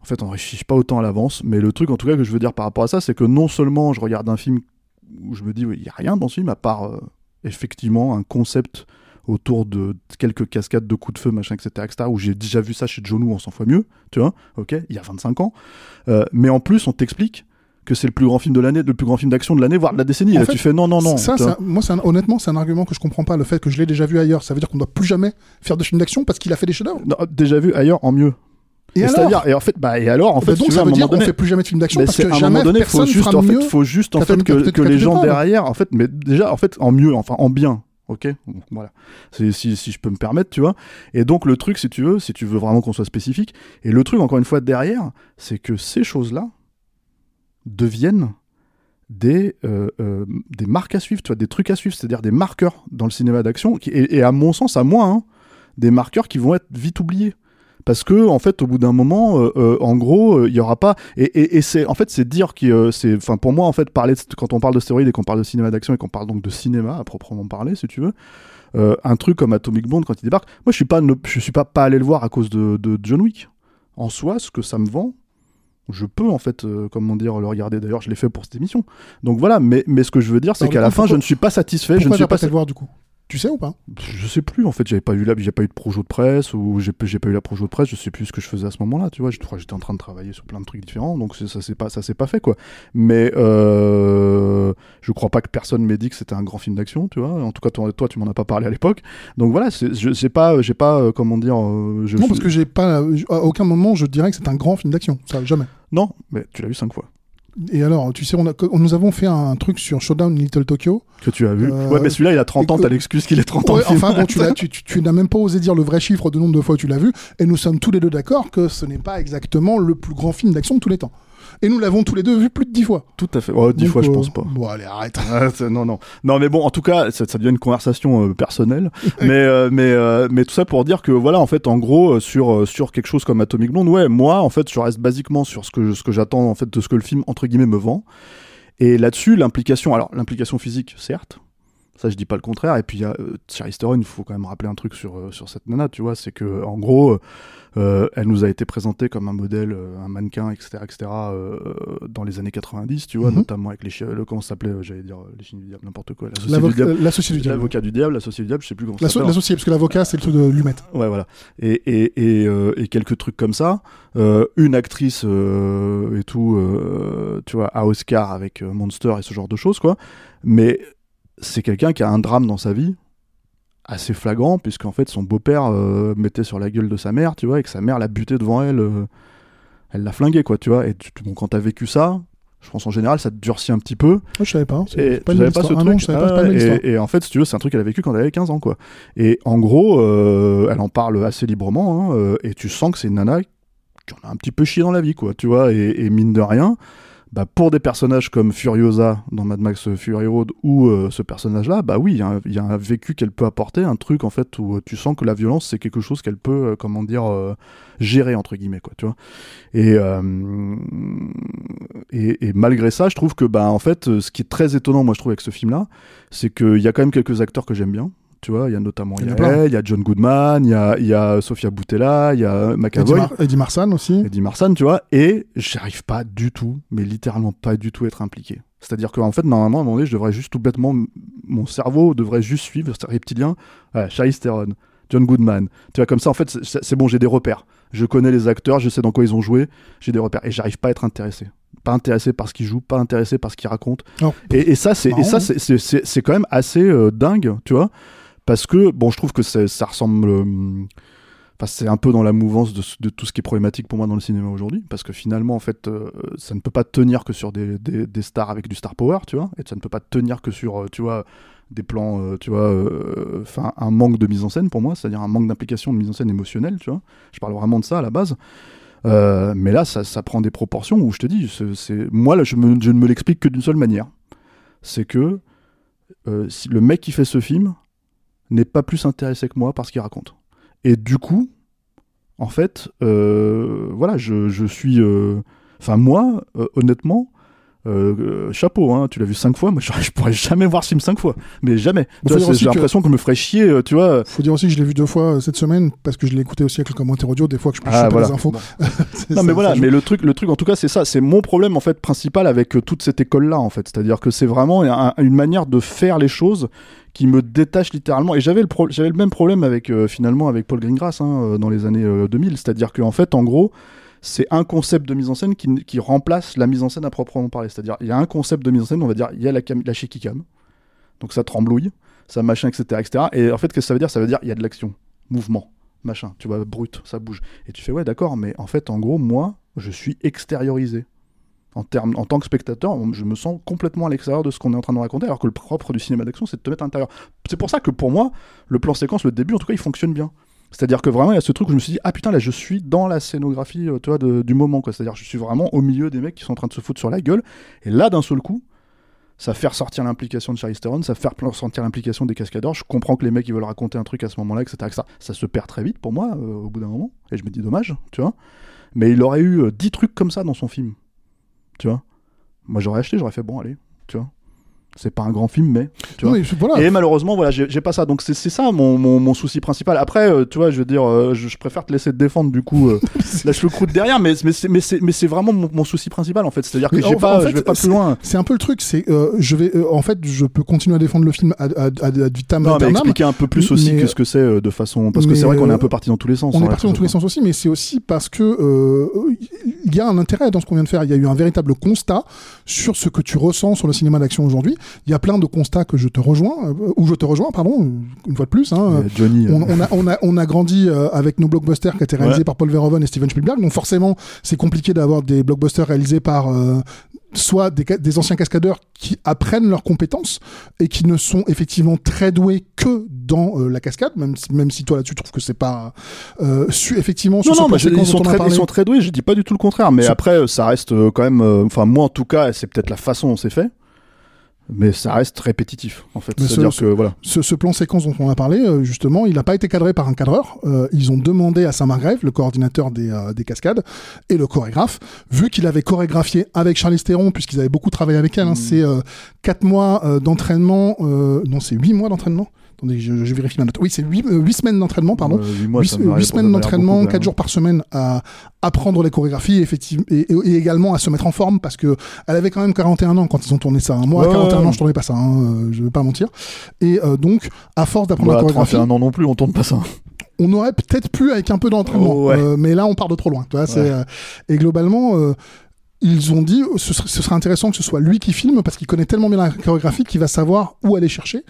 En fait, on réfléchit pas autant à l'avance. Mais le truc, en tout cas, que je veux dire par rapport à ça, c'est que non seulement je regarde un film où je me dis, oui, il y a rien dans ce film à part euh, effectivement un concept autour de quelques cascades de coups de feu, machin, etc., etc., où j'ai déjà vu ça chez John Woo, on s'en fois mieux, tu vois, ok, il y a 25 ans. Euh, mais en plus, on t'explique que c'est le plus grand film de l'année, le plus grand film d'action de l'année, voire de la décennie. En là, fait, tu fais non, non, non. Ça, un- moi, un- honnêtement, c'est un argument que je comprends pas. Le fait que je l'ai déjà vu ailleurs, ça veut dire qu'on doit plus jamais faire de film d'action parce qu'il a fait des chefs-d'œuvre. Déjà vu ailleurs en mieux. Et, alors et en fait, bah, et alors, en Bah fait, donc tu ça veut dire qu'on fait plus jamais de film d'action parce que à un jamais moment donné, personne faut juste, en fait, faut juste en Captain- fait que, les gens derrière, en fait, mais déjà, en fait, en mieux, enfin, en bien. Ok, voilà. Si, si je peux me permettre, tu vois. Et donc le truc, si tu veux, si tu veux vraiment qu'on soit spécifique, et le truc encore une fois derrière, c'est que ces choses-là deviennent des euh, euh, des marques à suivre, tu vois, des trucs à suivre, c'est-à-dire des marqueurs dans le cinéma d'action, et, à mon sens, à moi, hein, des marqueurs qui vont être vite oubliés. Parce que en fait au bout d'un moment euh, en gros il y aura pas et, c'est en fait c'est dire que c'est pour moi en fait parler de- quand on parle de stéroïdes et qu'on parle de cinéma d'action et qu'on parle donc de cinéma à proprement parler si tu veux un truc comme Atomic Blonde quand il débarque moi je suis pas ne- suis pas pas allé le voir à cause de, de John Wick. En soi ce que ça me vend je peux en fait euh, comment dire le regarder. D'ailleurs je l'ai fait pour cette émission. Donc voilà mais mais ce que je veux dire c'est qu'à la fin je ne suis pas satisfait je ne suis pas pas le voir du coup? Tu sais ou pas? Je sais plus en fait j'avais pas eu la j'ai pas eu de projo de presse ou j'ai pas eu la projo de presse je sais plus ce que je faisais à ce moment-là tu vois j'étais en train de travailler sur plein de trucs différents donc ça s'est pas ça s'est pas fait quoi mais euh, je crois pas que personne m'ait dit que c'était un grand film d'action tu vois en tout cas toi, toi tu m'en as pas parlé à l'époque donc voilà je j'ai pas j'ai pas euh, comment dire euh, je, Non, parce que j'ai pas. À aucun moment je dirais que c'est un grand film d'action. Ça, jamais. non mais tu l'as vu cinq fois Et alors, tu sais, on a, nous avons fait un truc sur Showdown Little Tokyo. que tu as vu Euh, ouais mais celui-là il a 30 ans t'as l'excuse qu'il est 30 ans Ouais, film. enfin bon, tu, l'as- tu, tu- tu n'as même pas osé dire le vrai chiffre de nombre de fois où tu l'as vu, et nous sommes tous les deux d'accord que ce n'est pas exactement le plus grand film d'action de tous les temps. Et nous l'avons tous les deux vu plus de dix fois. tout à fait oh, dix Donc, fois je euh, pense pas Bon, allez, arrête. Ah, non, non, non, mais bon, en tout cas, ça, ça devient une conversation euh, personnelle. mais, euh, mais, euh, mais tout ça pour dire que voilà, en fait, en gros, sur sur quelque chose comme Atomic Blonde, ouais, moi, en fait, je reste basiquement sur ce que ce que j'attends en fait de ce que le film entre guillemets me vend. Et là-dessus, l'implication, alors l'implication physique, certes. Ça, je dis pas le contraire. Et puis, il y a, euh, Charlize Theron, il faut quand même rappeler un truc sur, euh, sur cette nana, tu vois. C'est que, en gros, euh, euh, elle nous a été présentée comme un modèle, euh, un mannequin, etc., etc., euh, dans les années 90, tu vois, Mhm. notamment avec les chiens, le, comment ça s'appelait, j'allais dire, les chiens du diable, n'importe quoi. L'associé du diable. L'associé du diable. L'avocat du diable, l'associé du diable, je sais plus comment ça s'appelle. L'associé, parce que l'avocat, c'est le truc de Lumet. Ouais, voilà. Et, et, et, euh, et quelques trucs comme ça. Euh, une actrice euh, et tout, euh, tu vois, à Oscar avec Monster et ce genre de choses, quoi. Mais c'est quelqu'un qui a un drame dans sa vie assez flagrant, puisqu'en fait, son beau-père euh, mettait sur la gueule de sa mère, tu vois, et que sa mère l'a buté devant elle. euh, elle l'a flingué, quoi, tu vois. Et tu- bon, quand t'as vécu ça, Je pense en général, ça te durcit un petit peu. Oh, je savais pas. c'est Et pas tu une savais pas ce. Ah truc non, je savais pas, Ah pas et, et en fait, si tu veux, c'est un truc qu'elle a vécu quand elle avait 15 ans, quoi. Et en gros, euh, elle en parle assez librement, hein, et tu sens que c'est une nana qui en a un petit peu chié dans la vie, quoi, tu vois. Et, et mine de rien, bah, pour des personnages comme Furiosa dans Mad Max Fury Road ou euh, ce personnage-là, bah oui, il y a un- vécu qu'elle peut apporter, un truc en fait où euh, tu sens que la violence c'est quelque chose qu'elle peut, euh, comment dire, euh, gérer entre guillemets, quoi, tu vois. Et, euh, et, et malgré ça, je trouve que bah en fait, euh, ce qui est très étonnant, moi je trouve avec ce film-là, c'est qu'il y a quand même quelques acteurs que j'aime bien. Tu vois, il y a notamment Il y a il y, a, John Goodman, il y a, il y a Sofia Boutella, il y a Eddie, McAvoy. Mar- Eddie Marsan aussi. Eddie Marsan, tu vois, et j'arrive pas du tout, mais littéralement pas du tout être impliqué. C'est-à-dire qu'en fait, normalement, à un moment donné, je devrais juste tout bêtement, mon cerveau devrait juste suivre ce reptilien, voilà, Charlize Theron, John Goodman. Tu vois, comme ça, en fait, c'est- bon, j'ai des repères. Je connais les acteurs, je sais dans quoi ils ont joué, j'ai des repères, et j'arrive pas à être intéressé. Pas intéressé par ce qu'ils jouent, pas intéressé par ce qu'ils racontent. Alors, Et, et ça, c'est ça, hein. c'est quand même assez euh, dingue, tu vois, parce que bon, je trouve que ça ressemble. euh, Enfin, c'est un peu dans la mouvance de, tout ce qui est problématique pour moi dans le cinéma aujourd'hui, parce que finalement, en fait, euh, ça ne peut pas tenir que sur des, stars avec du star power, tu vois, et ça ne peut pas tenir que sur, euh, tu vois, des plans, tu vois, enfin, un manque de mise en scène pour moi, c'est-à-dire un manque d'implication de mise en scène émotionnelle, tu vois. Je parle vraiment de ça à la base. Mais là, ça, prend des proportions où je te dis, moi, là, je, ne me l'explique que d'une seule manière. C'est que le mec qui fait ce film n'est pas plus intéressé que moi par ce qu'il raconte. Et du coup, en fait, euh, voilà, je, suis. euh, Enfin, moi, euh, honnêtement, euh, chapeau, hein, tu l'as vu cinq fois, moi je, je pourrais jamais voir ce film cinq fois, mais jamais. J'ai l'impression qu'on me ferait chier, euh, tu vois. Faut dire aussi que je l'ai vu deux fois euh, cette semaine parce que je l'ai écouté aussi avec le commentaire audio. Des fois que je peux Ah, voilà. les infos. Bon. C'est Non ça, mais voilà, mais le truc, le truc en tout cas c'est ça, c'est mon problème en fait principal avec euh, toute cette école là en fait, c'est-à-dire que c'est vraiment un- une manière de faire les choses qui me détache littéralement. Et j'avais le pro- j'avais le même problème avec euh, finalement avec Paul Greengrass hein, dans les années euh, 2000, c'est-à-dire qu'en fait en gros c'est un concept de mise en scène qui, remplace la mise en scène à proprement parler. C'est-à-dire il y a un concept de mise en scène, on va dire il y a la, cam- la shaky cam, donc ça tremblouille, ça machin etc etc. Et en fait qu'est-ce que ça veut dire? Ça veut dire il y a de l'action, mouvement machin, tu vois, brut, ça bouge. Et tu fais, ouais, d'accord, mais en fait, en gros, moi, je suis extériorisé. En, en tant que spectateur, je me sens complètement à l'extérieur de ce qu'on est en train de raconter, alors que le propre du cinéma d'action, c'est de te mettre à l'intérieur. C'est pour ça que pour moi, le plan séquence, le début, en tout cas, il fonctionne bien. C'est-à-dire que vraiment, il y a ce truc où je me suis dit, ah putain, là, je suis dans la scénographie euh, du moment. quoi. C'est-à-dire, je suis vraiment au milieu des mecs qui sont en train de se foutre sur la gueule. Et là, d'un seul coup, ça fait ressortir l'implication de Charlize Theron, ça fait ressortir l'implication des cascadeurs. Je comprends que les mecs ils veulent raconter un truc à ce moment-là, etc. Ça se perd très vite pour moi euh, au bout d'un moment, et je me dis dommage, tu vois. Mais il aurait eu euh, 10 trucs comme ça dans son film, tu vois. Moi j'aurais acheté, j'aurais fait bon, allez, tu vois. C'est pas un grand film, mais tu vois. Oui, voilà. Et malheureusement, voilà, j'ai pas ça. Donc c'est ça mon, mon, mon souci principal. Après, euh, tu vois, je veux dire, euh, je, je préfère te laisser te défendre du coup. Euh, lâche le croûte derrière, mais, mais c'est vraiment mon, mon souci principal en fait. C'est-à-dire que j'ai pas, en fait, je vais pas plus loin. C'est un peu le truc, c'est euh, je vais en fait je peux continuer à défendre le film ad, ad, ad vitam Non, mais expliquer un peu plus aussi Mais- que ce que c'est de façon. Parce que c'est vrai qu'on est un peu parti dans tous les sens. On hein, est parti dans tous les sens aussi, mais c'est aussi parce que il y a un intérêt dans ce qu'on vient de faire. Il y a eu un véritable constat sur ce que tu ressens sur le cinéma d'action aujourd'hui. Il y a plein de constats que je te rejoins, euh, ou je te rejoins, pardon, une fois de plus. Hein, Euh, Johnny. euh, on, on a, on, a, on a grandi euh, avec nos blockbusters qui étaient réalisés Ouais. par Paul Verhoeven et Steven Spielberg, donc forcément c'est compliqué d'avoir des blockbusters réalisés par euh, soit des, des anciens cascadeurs qui apprennent leurs compétences et qui ne sont effectivement très doués que dans euh, la cascade, même si, même si toi là-dessus tu trouves que c'est pas euh, su, effectivement sur Non, non, mais je- ils sont, très, parlé. ils sont très doués, je dis pas du tout le contraire, mais Ce- après, euh, ça reste euh, quand même. euh, Enfin, moi en tout cas, c'est peut-être la façon dont c'est fait, mais ça reste répétitif en fait. C'est-à-dire ce- que voilà. Ce, ce plan séquence dont on a parlé, euh, justement, il n'a pas été cadré par un cadreur. Euh, ils ont demandé à Saint-Margrève, le coordinateur des, euh, des cascades, et le chorégraphe, vu qu'il avait chorégraphié avec Charlize Theron, puisqu'ils avaient beaucoup travaillé avec elle, hein, Mm. c'est euh, 4 mois d'entraînement, non, c'est 8 mois d'entraînement. Attendez, je, je vérifie ma note. Oui, c'est 8, semaines d'entraînement, pardon. Euh, huit mois, 8, ça me paraît- ça semaines me paraît d'entraînement, beaucoup, 4 quand jours par semaine à apprendre les chorégraphies effectivement, et, également à se mettre en forme parce que elle avait quand même 41 ans quand ils ont tourné ça. hein. Moi, à Ouais, 41 ouais. ans, je tournais pas ça, hein, euh, je vais pas mentir. Et euh, donc, à force d'apprendre Voilà, la chorégraphie, 31 ans non plus, on tourne pas ça. on aurait peut-être pu avec un peu d'entraînement. Oh, ouais. Euh, mais là, on part de trop loin. Tu vois, c'est, Ouais. euh, et globalement, euh, ils ont dit ce serait, ce serait intéressant que ce soit lui qui filme parce qu'il connaît tellement bien la chorégraphie qu'il va savoir où aller chercher.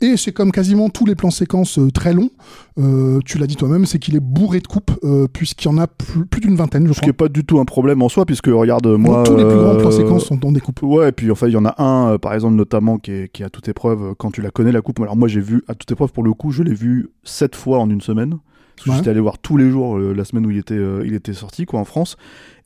Et c'est comme quasiment tous les plans séquences euh, très longs. Euh, tu l'as dit toi-même, c'est qu'il est bourré de coupes euh, puisqu'il y en a plus, plus d'une vingtaine, je Ce qui crois. est pas du tout un problème en soi, puisque regarde, moi. tous les plus grands plans séquences sont dans des coupes. Ouais, et puis enfin, il y en a un, par exemple, notamment, qui est, qui est à toute épreuve, quand tu la connais, la coupe. Alors, moi, j'ai vu à toute épreuve, pour le coup, je l'ai vu sept fois en une semaine. Parce que Ouais. j'étais allé voir tous les jours la semaine où il était, il était sorti, quoi, en France.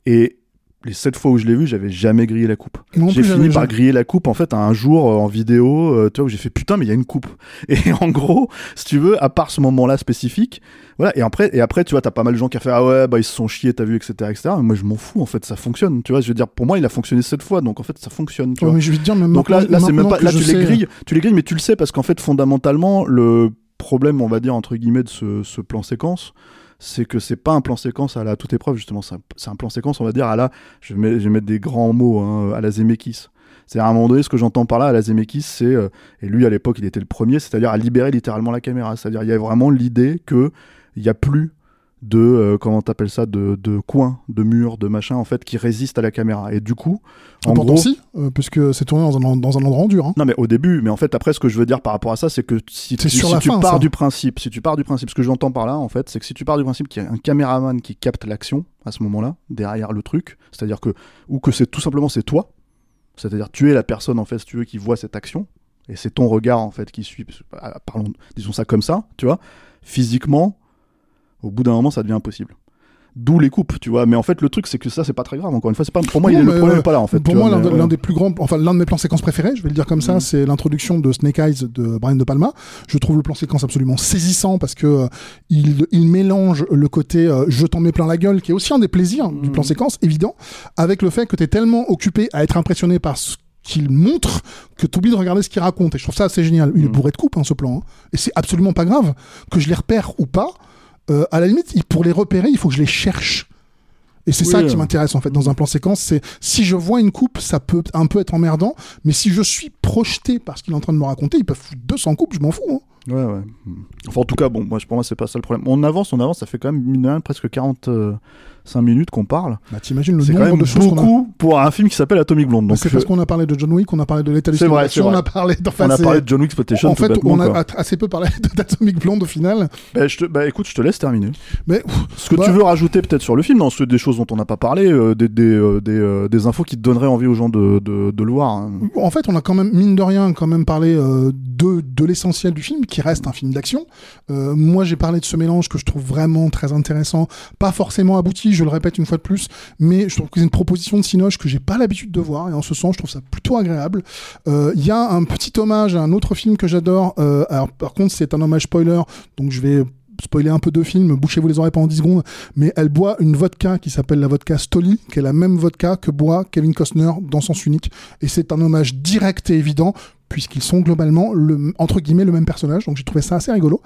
Et les sept fois où je l'ai vu, j'avais jamais grillé la coupe. J'ai fini par griller la coupe en fait un jour euh, en vidéo, euh, tu vois, où j'ai fait putain mais il y a une coupe. Et en gros, si tu veux, à part ce moment-là spécifique, voilà. Et après, et après, tu vois, t'as pas mal de gens qui ont fait ah ouais bah ils se sont chiés, t'as vu, etc., etc. Moi je m'en fous en fait, ça fonctionne. Tu vois, je veux dire, pour moi il a fonctionné sept fois, donc en fait ça fonctionne. Tu Ouais, vois. mais je vais te dire, même Donc là, là c'est même pas, là tu les sais- grilles, tu les grilles, mais tu le sais parce qu'en fait fondamentalement le problème, on va dire entre guillemets de ce, ce plan séquence, c'est que c'est pas un plan séquence à la toute épreuve justement, c'est un, plan séquence, on va dire à la, je vais, mettre- des grands mots, hein, à la Zemeckis. C'est à un moment donné, ce que j'entends par là, à la Zemeckis, c'est, euh, et lui à l'époque il était le premier, c'est-à-dire à libérer littéralement la caméra, c'est-à-dire il y a vraiment l'idée que il y a plus de euh, comment t'appelles ça de, de coins de murs de machin en fait qui résistent à la caméra et du coup en Pourtant, gros si, euh, puisque c'est tourné dans un, dans un endroit dur. Hein. non mais au début, mais en fait après ce que je veux dire par rapport à ça, c'est que si, C'est tu, si tu pars ça. du principe, si tu pars du principe, ce que j'entends par là en fait, c'est que si tu pars du principe qu'il y a un caméraman qui capte l'action à ce moment-là derrière le truc, c'est-à-dire que ou que c'est tout simplement c'est toi, c'est-à-dire tu es la personne en fait si tu veux qui voit cette action et c'est ton regard en fait qui suit, ah, parlons, disons ça comme ça, tu vois, physiquement, au bout d'un moment ça devient impossible. D'où les coupes, tu vois. Mais en fait, le truc, c'est que ça, c'est pas très grave. Encore une fois, c'est pas pour moi, Non, il est, le problème euh, pas là, en fait. Pour moi, l'un de- ouais. des plus grands, enfin l'un de mes plans séquences préférés, je vais le dire comme ça, Mhm. c'est l'introduction de Snake Eyes de Brian De Palma. Je trouve le plan séquence absolument saisissant parce que euh, il, il mélange le côté euh, je t'en mets plein la gueule, qui est aussi un des plaisirs du Mhm. plan séquence, évident, avec le fait que tu es tellement occupé à être impressionné par ce qu'il montre que tu oublies de regarder ce qu'il raconte. Et je trouve ça assez génial. Il est Mhm. bourré de coupe, hein, ce plan. hein. Et c'est absolument pas grave que je les repère ou pas. Euh, à la limite, pour les repérer, il faut que je les cherche. Et c'est Oui, ça qui m'intéresse en fait dans un plan séquence, c'est si je vois une coupe, ça peut un peu être emmerdant, mais si je suis projeté par ce qu'il est en train de me raconter, ils peuvent foutre 200 coupes, je m'en fous. hein. Ouais, ouais. Enfin, en tout cas, bon, moi, pour moi, c'est pas ça le problème. On avance, on avance, ça fait quand même, rien, presque 45 minutes qu'on parle. Bah t'imagines le C'est quand nombre même de choses a. beaucoup pour un film qui s'appelle Atomic Blonde. Bah, Donc, c'est parce qu'on a parlé de John Wick, on a parlé de Lethal C'est vrai, Instruction, c'est on vrai. a parlé d'enfin, on a parlé de John Wick Exploitation En fait, on a quoi. assez peu parlé d'Atomic Blonde au final. Bah, je te- bah, écoute, je te laisse terminer. Mais Ce que Bah- tu veux rajouter peut-être sur le film, non, des choses dont on n'a pas parlé, euh, des, des, euh, des, euh, des infos qui te donneraient envie aux gens de, de, de le voir. hein. En fait, on a quand même, mine de rien, quand même parlé de, de l'essentiel du film, qui reste un film d'action. Moi, j'ai parlé de ce mélange que je trouve vraiment très intéressant, pas forcément abouti, je le répète une fois de plus, mais je trouve que c'est une proposition de Cinoche que j'ai pas l'habitude de voir, et en ce sens, je trouve ça plutôt agréable. Euh, Il y a un petit hommage à un autre film que j'adore. euh, alors, par contre, c'est un hommage spoiler, donc je vais spoiler un peu de film, bouchez-vous les oreilles pendant 10 secondes, mais elle boit une vodka qui s'appelle la vodka Stoli, qui est la même vodka que boit Kevin Costner dans Sens Unique. Et c'est un hommage direct et évident, puisqu'ils sont globalement, le, entre guillemets, le même personnage. Donc j'ai trouvé ça assez rigolo.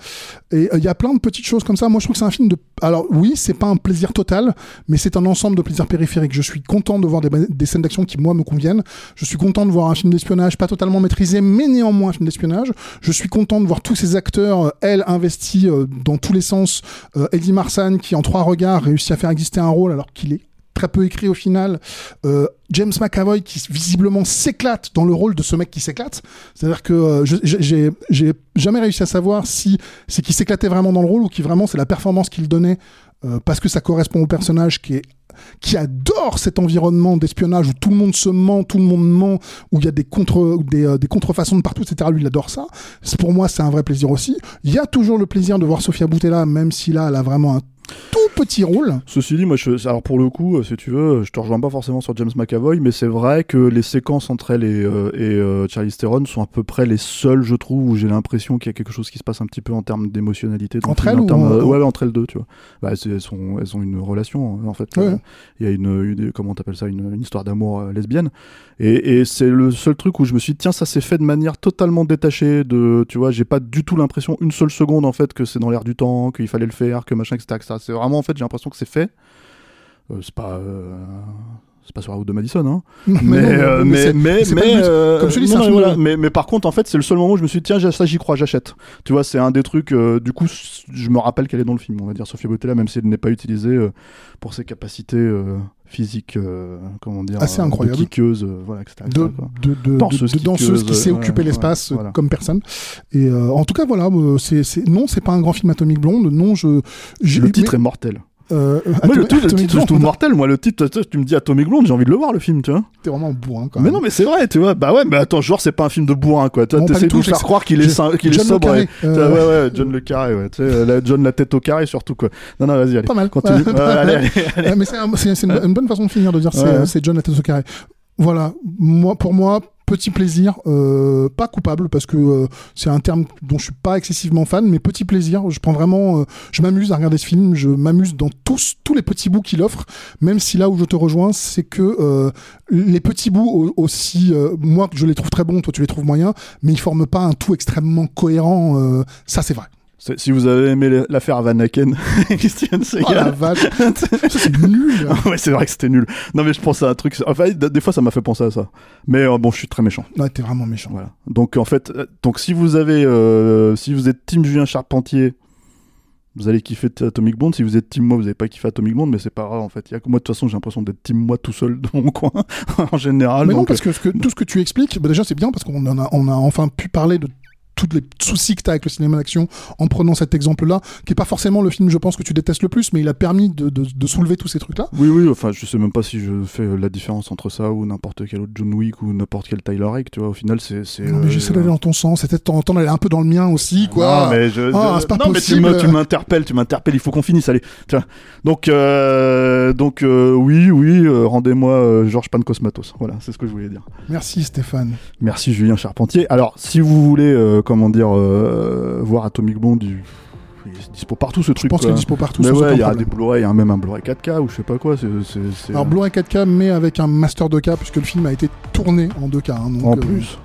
Et euh, il y a plein de petites choses comme ça. Moi, je trouve que c'est un film de... Alors oui, c'est pas un plaisir total, mais c'est un ensemble de plaisirs périphériques. Je suis content de voir des, des scènes d'action qui, moi, me conviennent. Je suis content de voir un film d'espionnage pas totalement maîtrisé, mais néanmoins un film d'espionnage. Je suis content de voir tous ces acteurs, euh, elle, investis euh, dans tous les sens. Euh, Eddie Marsan, qui en trois regards réussit à faire exister un rôle alors qu'il est très peu écrit au final. Euh, James McAvoy qui visiblement s'éclate dans le rôle de ce mec qui s'éclate. C'est-à-dire que euh, j'ai jamais réussi à savoir si c'est qu'il s'éclatait vraiment dans le rôle ou qui vraiment c'est la performance qu'il donnait euh, parce que ça correspond au personnage qui adore cet environnement d'espionnage où tout le monde se ment, tout le monde ment, où il y a des contre des, des contrefaçons de partout, etc. Lui, il adore ça. Pour moi, c'est un vrai plaisir aussi. Il y a toujours le plaisir de voir Sofia Boutella, même si là, elle a vraiment un tout petit rôle. Ceci dit, moi, je, alors pour le coup, euh, si tu veux, je te rejoins pas forcément sur James McAvoy, mais c'est vrai que les séquences entre elle et, euh, et euh, Charlize Theron sont à peu près les seules, je trouve, où j'ai l'impression qu'il y a quelque chose qui se passe un petit peu en termes d'émotionnalité. Entre elles en ou termes, euh, Ouais, ouais, entre elles deux, tu vois. Bah, elles, sont, elles ont une relation, en fait. Ouais. Il y a une, une- comment t'appelles ça, une, une histoire d'amour lesbienne. Et, et c'est le seul truc où je me suis dit, tiens, ça s'est fait de manière totalement détachée de, tu vois, j'ai pas du tout l'impression, une seule seconde, en fait, que c'est dans l'air du temps, qu'il fallait le faire, que machin, etc. etc. C'est vraiment, en fait, j'ai l'impression que c'est fait. Euh, c'est pas. euh, c'est pas sur la route de Madison, hein. Mais, euh, mais, mais, mais, le but. euh, Comme je dis, non, mais voilà. mais, mais par contre, en fait, c'est le seul moment où je me suis dit, tiens, ça, j'y crois, j'achète. Tu vois, c'est un des trucs, euh, du coup, je me rappelle qu'elle est dans le film, on va dire, Sophia Boutella, même si elle n'est pas utilisée euh, pour ses capacités euh, physiques, euh, comment dire, Assez euh, incroyable. de kickeuse, euh, voilà, etc. de, de, de, Danseuse de- de danseuse qui sait occuper ouais, l'espace voilà. comme personne. Et euh, en tout cas, voilà, c'est, non, c'est pas un grand film Atomic Blonde. Non, je. j'ai- Le titre mais, est mortel. Euh, Moi, le titre, le Atomic titre, je trouve mortel. Moi, le titre, tu me dis Atomic Blonde, j'ai envie de le voir, le film, tu vois. T'es vraiment bourrin quand Mais non, mais c'est vrai, tu vois. Bah ouais, mais attends, genre, c'est pas un film de bourrin, quoi. Tu du de tout, nous faire croire qu'il est, qu'il est John Le sobre. Euh, Ouais, ouais, John Le Carré, ouais. Tu sais, John la tête au carré, surtout, quoi. Non, non, vas-y, allez. Pas mal. Continue. Mais c'est, un- c'est, c'est une, bonne façon de finir de dire c'est John la tête au carré. Voilà, moi, pour moi, petit plaisir, euh, pas coupable parce que euh, c'est un terme dont je suis pas excessivement fan, mais petit plaisir. Je prends vraiment, euh, je m'amuse à regarder ce film, je m'amuse dans tous tous les petits bouts qu'il offre. Même si là où je te rejoins, c'est que euh, les petits bouts au- aussi, moi je les trouve très bons, toi tu les trouves moyens, mais ils forment pas un tout extrêmement cohérent. ça c'est vrai. Si vous avez aimé l'affaire Van Aken, Christian Oh la Segal. vache, c'est nul. ouais, c'est vrai que c'était nul. Non, mais je pense à un truc. Enfin, des fois, ça m'a fait penser à ça. Mais euh, bon, je suis très méchant. Ouais, t'es vraiment méchant. Voilà. Donc en fait, euh, donc si vous avez, euh, si vous êtes Team Julien Charpentier, vous allez kiffer Atomic Blonde. Si vous êtes Team moi, vous n'avez pas kiffé Atomic Blonde, mais c'est pas grave en fait. Il y a moi de toute façon, j'ai l'impression d'être Team moi tout seul dans mon coin en général. Mais non, parce que, ce que- tout ce que tu expliques, bah déjà c'est bien parce qu'on a, on a enfin pu parler de tous les soucis que tu as avec le cinéma d'action en prenant cet exemple-là, qui est pas forcément le film, je pense, que tu détestes le plus, mais il a permis de, de, de soulever tous ces trucs-là. Oui, oui, enfin, je sais même pas si je fais la différence entre ça ou n'importe quel autre John Wick ou n'importe quel Tyler Rake, tu vois. Au final, c'est. Non, mais euh, j'essaie d'aller dans ton sens, c'était de temps en temps d'aller un peu dans le mien aussi, quoi. Non, mais, je, Ah, je- c'est pas non, mais tu possible. me- tu m'interpelles, tu m'interpelles, il faut qu'on finisse, allez. Tiens. Donc, euh, donc euh, oui, oui, euh, rendez-moi Georges Pancosmatos. Voilà, c'est ce que je voulais dire. Merci Stéphane. Merci Julien Charpentier. Alors, si vous voulez, comment dire, euh, voir Atomic il est dispo partout ce Je truc. pense qu'il est dispo partout. Mais ouais, il y a des Blu-ray, a même un Blu-ray 4K ou je sais pas quoi. C'est, c'est, c'est- Alors Blu-ray 4K, mais avec un master 2K, puisque le film a été tourné en 2K. hein, donc, en euh, plus.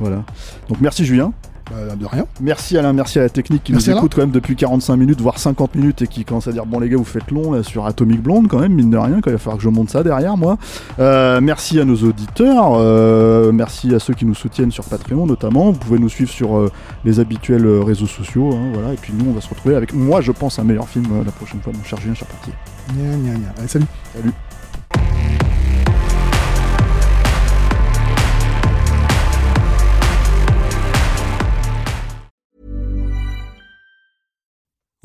Voilà. Donc merci Julien. Bah, de rien. Merci Alain, merci à la technique qui Merci nous Alain. écoute quand même depuis 45 minutes, voire 50 minutes et qui commence à dire bon les gars vous faites long là, sur Atomic Blonde quand même, mine de rien, quand il va falloir que je monte ça derrière moi. Euh, merci à nos auditeurs, euh, merci à ceux qui nous soutiennent sur Patreon notamment. Vous pouvez nous suivre sur euh, les habituels réseaux sociaux, hein, voilà. Et puis nous on va se retrouver avec moi je pense un meilleur film la prochaine fois, mon cher Julien Charpentier. Gna. Allez, salut. Salut.